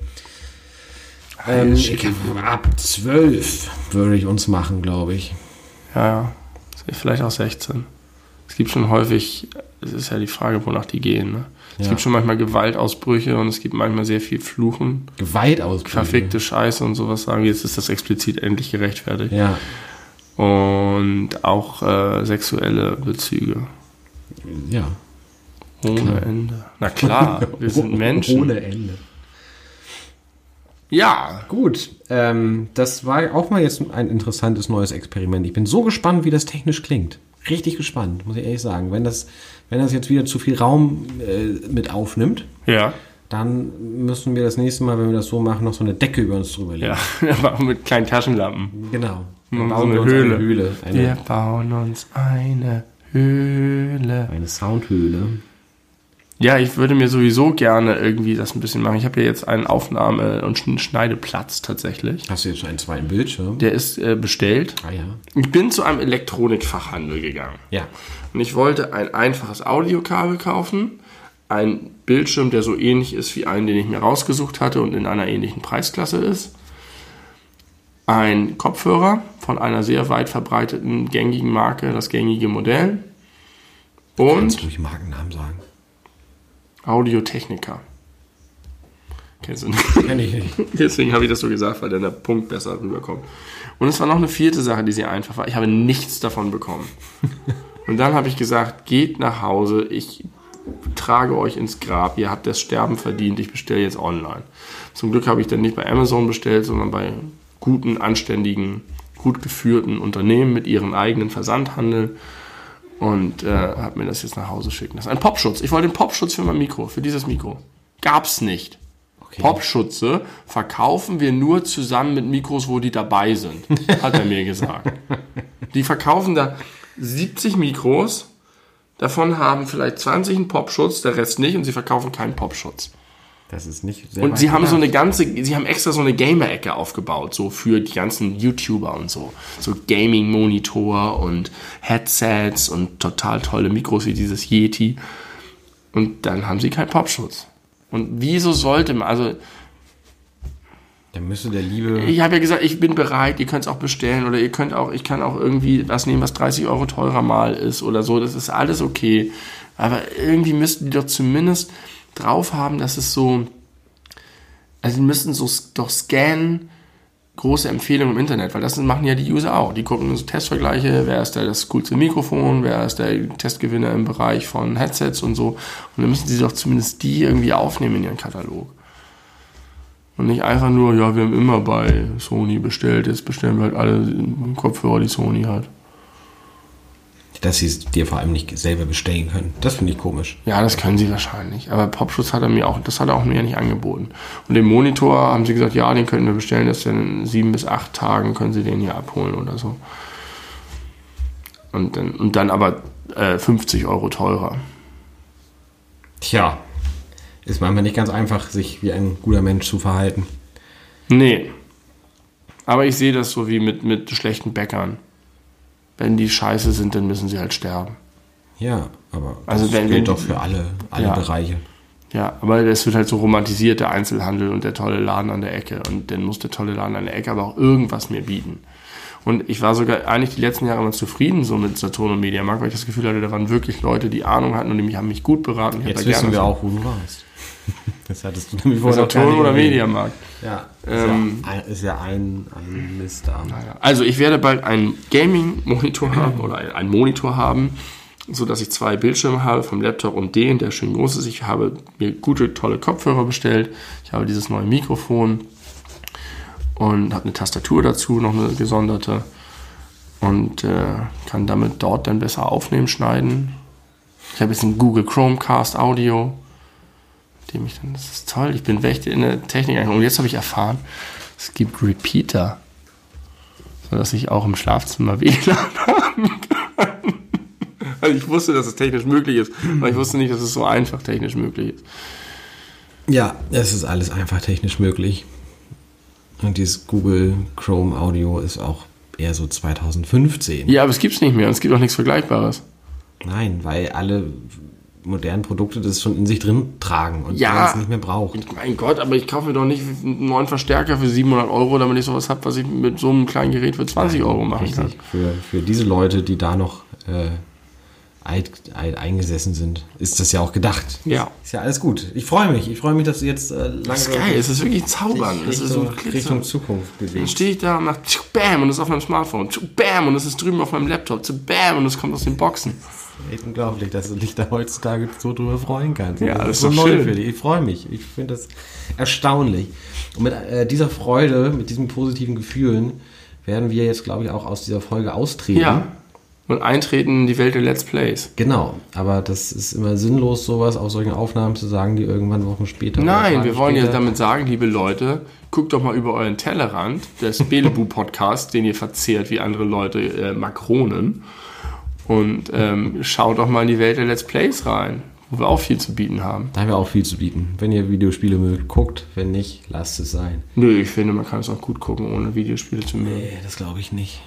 Ähm, ich, ab zwölf würde ich uns machen, glaube ich. Ja, ja. Vielleicht auch 16. Es gibt schon häufig, es ist ja die Frage, wonach die gehen. Ne? Es Ja. gibt schon manchmal Gewaltausbrüche und es gibt manchmal sehr viel Fluchen, Gewalt aus. verfickte Scheiße und sowas sagen. Jetzt ist das explizit endlich gerechtfertigt. Ja, Und auch äh, sexuelle Bezüge. ja. Ohne Ende. Na klar, [LAUGHS] wir sind Menschen. Ohne Ende. Ja, Gut, ähm, das war auch mal jetzt ein interessantes neues Experiment. Ich bin so gespannt, wie das technisch klingt. Richtig gespannt, muss ich ehrlich sagen. Wenn das, wenn das jetzt wieder zu viel Raum äh, mit aufnimmt, ja, dann müssen wir das nächste Mal, wenn wir das so machen, noch so eine Decke über uns drüber legen. ja. [LAUGHS] Aber auch mit kleinen Taschenlampen. Genau. So Dann bauen eine wir uns Höhle. Eine, Höhle Wir eine, bauen uns eine Höhle. eine Soundhöhle. Ja, ich würde mir sowieso gerne irgendwie das ein bisschen machen. Ich habe ja jetzt einen Aufnahme- und Schn- Schneideplatz tatsächlich. Hast du jetzt schon einen zweiten Bildschirm? Der ist äh, bestellt. ah ja. Ich bin zu einem Elektronikfachhandel gegangen. Ja. Und ich wollte ein einfaches Audiokabel kaufen, einen Bildschirm, der so ähnlich ist wie einen, den ich mir rausgesucht hatte und in einer ähnlichen Preisklasse ist. Ein Kopfhörer von einer sehr weit verbreiteten gängigen Marke, das gängige Modell. Und Kannst du ruhig Markennamen sagen? Audiotechnica. Kennst du nicht? Kenn ich nicht. [LAUGHS] Deswegen habe ich das so gesagt, weil dann der Punkt besser rüberkommt. Und es war noch eine vierte Sache, die sehr einfach war. Ich habe nichts davon bekommen. [LAUGHS] Und dann habe ich gesagt, geht nach Hause, ich trage euch ins Grab, ihr habt das Sterben verdient, ich bestelle jetzt online. Zum Glück habe ich dann nicht bei Amazon bestellt, sondern bei guten, anständigen, gut geführten Unternehmen mit ihren eigenen Versandhandel und äh, habe mir das jetzt nach Hause schicken lassen. Ein Popschutz. Ich wollte den Popschutz für mein Mikro, für dieses Mikro. Gab's nicht. Okay. Popschutze verkaufen wir nur zusammen mit Mikros, wo die dabei sind, [LAUGHS] hat er mir gesagt. Die verkaufen da 70 Mikros, davon haben vielleicht 20 einen Popschutz, der Rest nicht und sie verkaufen keinen Popschutz. Das ist nicht sehr Und sie haben so eine ganze, sie haben extra so eine Gamer-Ecke aufgebaut, so für die ganzen YouTuber und so. So Gaming-Monitor und Headsets und total tolle Mikros wie dieses Yeti. Und dann haben sie keinen Popschutz. Und wieso sollte man, also Dann müsste der liebe. ich habe ja gesagt, ich bin bereit, ihr könnt es auch bestellen oder ihr könnt auch, ich kann auch irgendwie was nehmen, was 30 Euro teurer mal ist oder so, das ist alles okay. Aber irgendwie müssten die doch zumindest drauf haben, dass es so, also die müssten so doch scannen, große Empfehlungen im Internet, weil das machen ja die User auch. Die gucken so Testvergleiche, wer ist da das coolste Mikrofon, wer ist der Testgewinner im Bereich von Headsets und so. Und dann müssen sie doch zumindest die irgendwie aufnehmen in ihren Katalog. Und nicht einfach nur, ja, wir haben immer bei Sony bestellt, jetzt bestellen wir halt alle Kopfhörer, die Sony hat. Dass sie es dir vor allem nicht selber bestellen können. Das finde ich komisch. Ja, das können sie wahrscheinlich. Aber Popschutz hat er mir auch, das hat er auch mir nicht angeboten. Und den Monitor haben sie gesagt, ja, den können wir bestellen, dass dann in sieben bis acht Tagen können sie den hier abholen oder so. Und dann, und dann aber äh, 50 Euro teurer. Tja, ist manchmal nicht ganz einfach, sich wie ein guter Mensch zu verhalten. Nee. Aber ich sehe das so wie mit, mit schlechten Bäckern. Wenn die scheiße sind, dann müssen sie halt sterben. Ja, aber Also das wenn- gilt wenn- doch für alle, alle Ja. Bereiche. Ja, aber es wird halt so romantisiert, der Einzelhandel und der tolle Laden an der Ecke. Und dann muss der tolle Laden an der Ecke aber auch irgendwas mir bieten. Und ich war sogar eigentlich die letzten Jahre immer zufrieden so mit Saturn und Mediamarkt, weil ich das Gefühl hatte, da waren wirklich Leute, die Ahnung hatten und die mich, haben mich gut beraten. Ich Jetzt wissen wir so- auch, wo du warst. [LAUGHS] Das hattest du nämlich vorher Saturn nicht oder. Mediamarkt. Ja, ist, Ähm, ja, ein, ist ja ein, ein Mist. Ja. Also ich werde bald einen Gaming-Monitor haben [LAUGHS] oder ein- einen Monitor haben, so dass ich zwei Bildschirme habe vom Laptop und den, der schön groß ist. Ich habe mir gute, tolle Kopfhörer bestellt. Ich habe dieses neue Mikrofon und habe eine Tastatur dazu, noch eine gesonderte und äh, kann damit dort dann besser aufnehmen, schneiden. Ich habe jetzt einen Google Chromecast Audio, dem ich dann, das ist toll, ich bin echt in der Technik eingegangen. Und jetzt habe ich erfahren, es gibt Repeater sodass ich auch im Schlafzimmer [LAUGHS] WLAN haben kann. Also ich wusste, dass es technisch möglich ist, aber ich wusste nicht, dass es so einfach technisch möglich ist. Ja, es ist alles einfach technisch möglich. Und dieses Google Chrome Audio ist auch eher so 2015. Ja, aber es gibt es nicht mehr und es gibt auch nichts Vergleichbares. Nein, weil alle modernen Produkte das schon in sich drin tragen und Ja. man es nicht mehr braucht. Mein Gott, aber ich kaufe mir doch nicht einen neuen Verstärker für 700 Euro, damit ich sowas habe, was ich mit so einem kleinen Gerät für 20 Euro machen kann. Richtig. Für, für diese Leute, die da noch äh, alt, alt eingesessen sind, ist das ja auch gedacht. Ja. Ist ja alles gut. Ich freue mich. Ich freue mich, dass du jetzt äh, langsam Das ist geil, es ist wirklich zaubern. Es ist so Richtung. Richtung Zukunft Dann bewegt. stehe ich da und mache Bam und es ist auf meinem Smartphone. Bam und es ist drüben auf meinem Laptop. Bam und es kommt aus den Boxen. Echt unglaublich, dass du dich da heutzutage so drüber freuen kannst. Ja, das ist so neu schön. für dich. Ich freue mich. Ich finde das erstaunlich. Und mit äh, dieser Freude, mit diesen positiven Gefühlen, werden wir jetzt, glaube ich, auch aus dieser Folge austreten. Ja. Und eintreten in die Welt der Let's Plays. Genau, aber das ist immer sinnlos, sowas auf solchen Aufnahmen zu sagen, die irgendwann Wochen später. Nein, wir wollen später- jetzt damit sagen, liebe Leute, guckt doch mal über euren Tellerrand des [LAUGHS] Belebu-Podcast, den ihr verzehrt wie andere Leute äh, Makronen. Und ähm, schaut doch mal in die Welt der Let's Plays rein, wo wir auch viel zu bieten haben. Da haben wir auch viel zu bieten. Wenn ihr Videospiele mögt, guckt. Wenn nicht, lasst es sein. Nö, ich finde, man kann es auch gut gucken, ohne Videospiele zu mögen. Nee, das glaube ich nicht.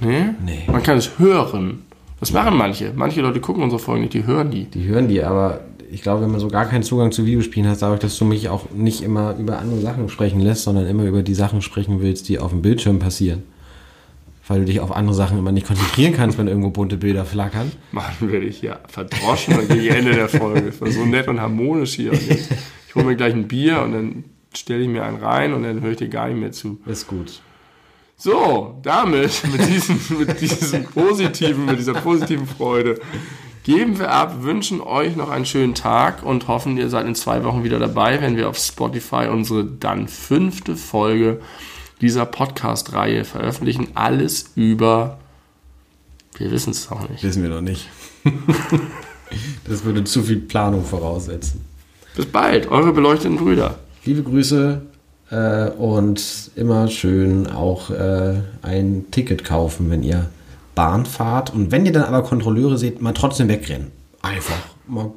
Nee? Nee. Man kann es hören. Das machen manche. Manche Leute gucken unsere Folgen nicht, die hören die. Die hören die, aber ich glaube, wenn man so gar keinen Zugang zu Videospielen hat, dadurch, dass du mich auch nicht immer über andere Sachen sprechen lässt, sondern immer über die Sachen sprechen willst, die auf dem Bildschirm passieren. Weil du dich auf andere Sachen immer nicht konzentrieren kannst, wenn irgendwo bunte Bilder flackern. Machen werde ich ja verdroschen gegen Ende der Folge. Es war so nett und harmonisch hier. Und ich hole mir gleich ein Bier und dann stelle ich mir einen rein und dann höre ich dir gar nicht mehr zu. Ist gut. So, damit, [LAUGHS] mit diesem, mit diesem positiven, mit dieser positiven Freude, geben wir ab, wünschen euch noch einen schönen Tag und hoffen, ihr seid in zwei Wochen wieder dabei, wenn wir auf Spotify unsere dann fünfte Folge dieser Podcast-Reihe veröffentlichen. Alles über, wir wissen es auch nicht. Wissen wir noch nicht. [LAUGHS] das würde zu viel Planung voraussetzen. Bis bald, eure beleuchteten Brüder. Liebe Grüße äh, und immer schön auch äh, ein Ticket kaufen, wenn ihr Bahn fahrt. Und wenn ihr dann aber Kontrolleure seht, mal trotzdem wegrennen. Einfach mal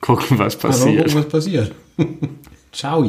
Gucken, was mal passiert. gucken, was passiert. [LAUGHS] Ciao.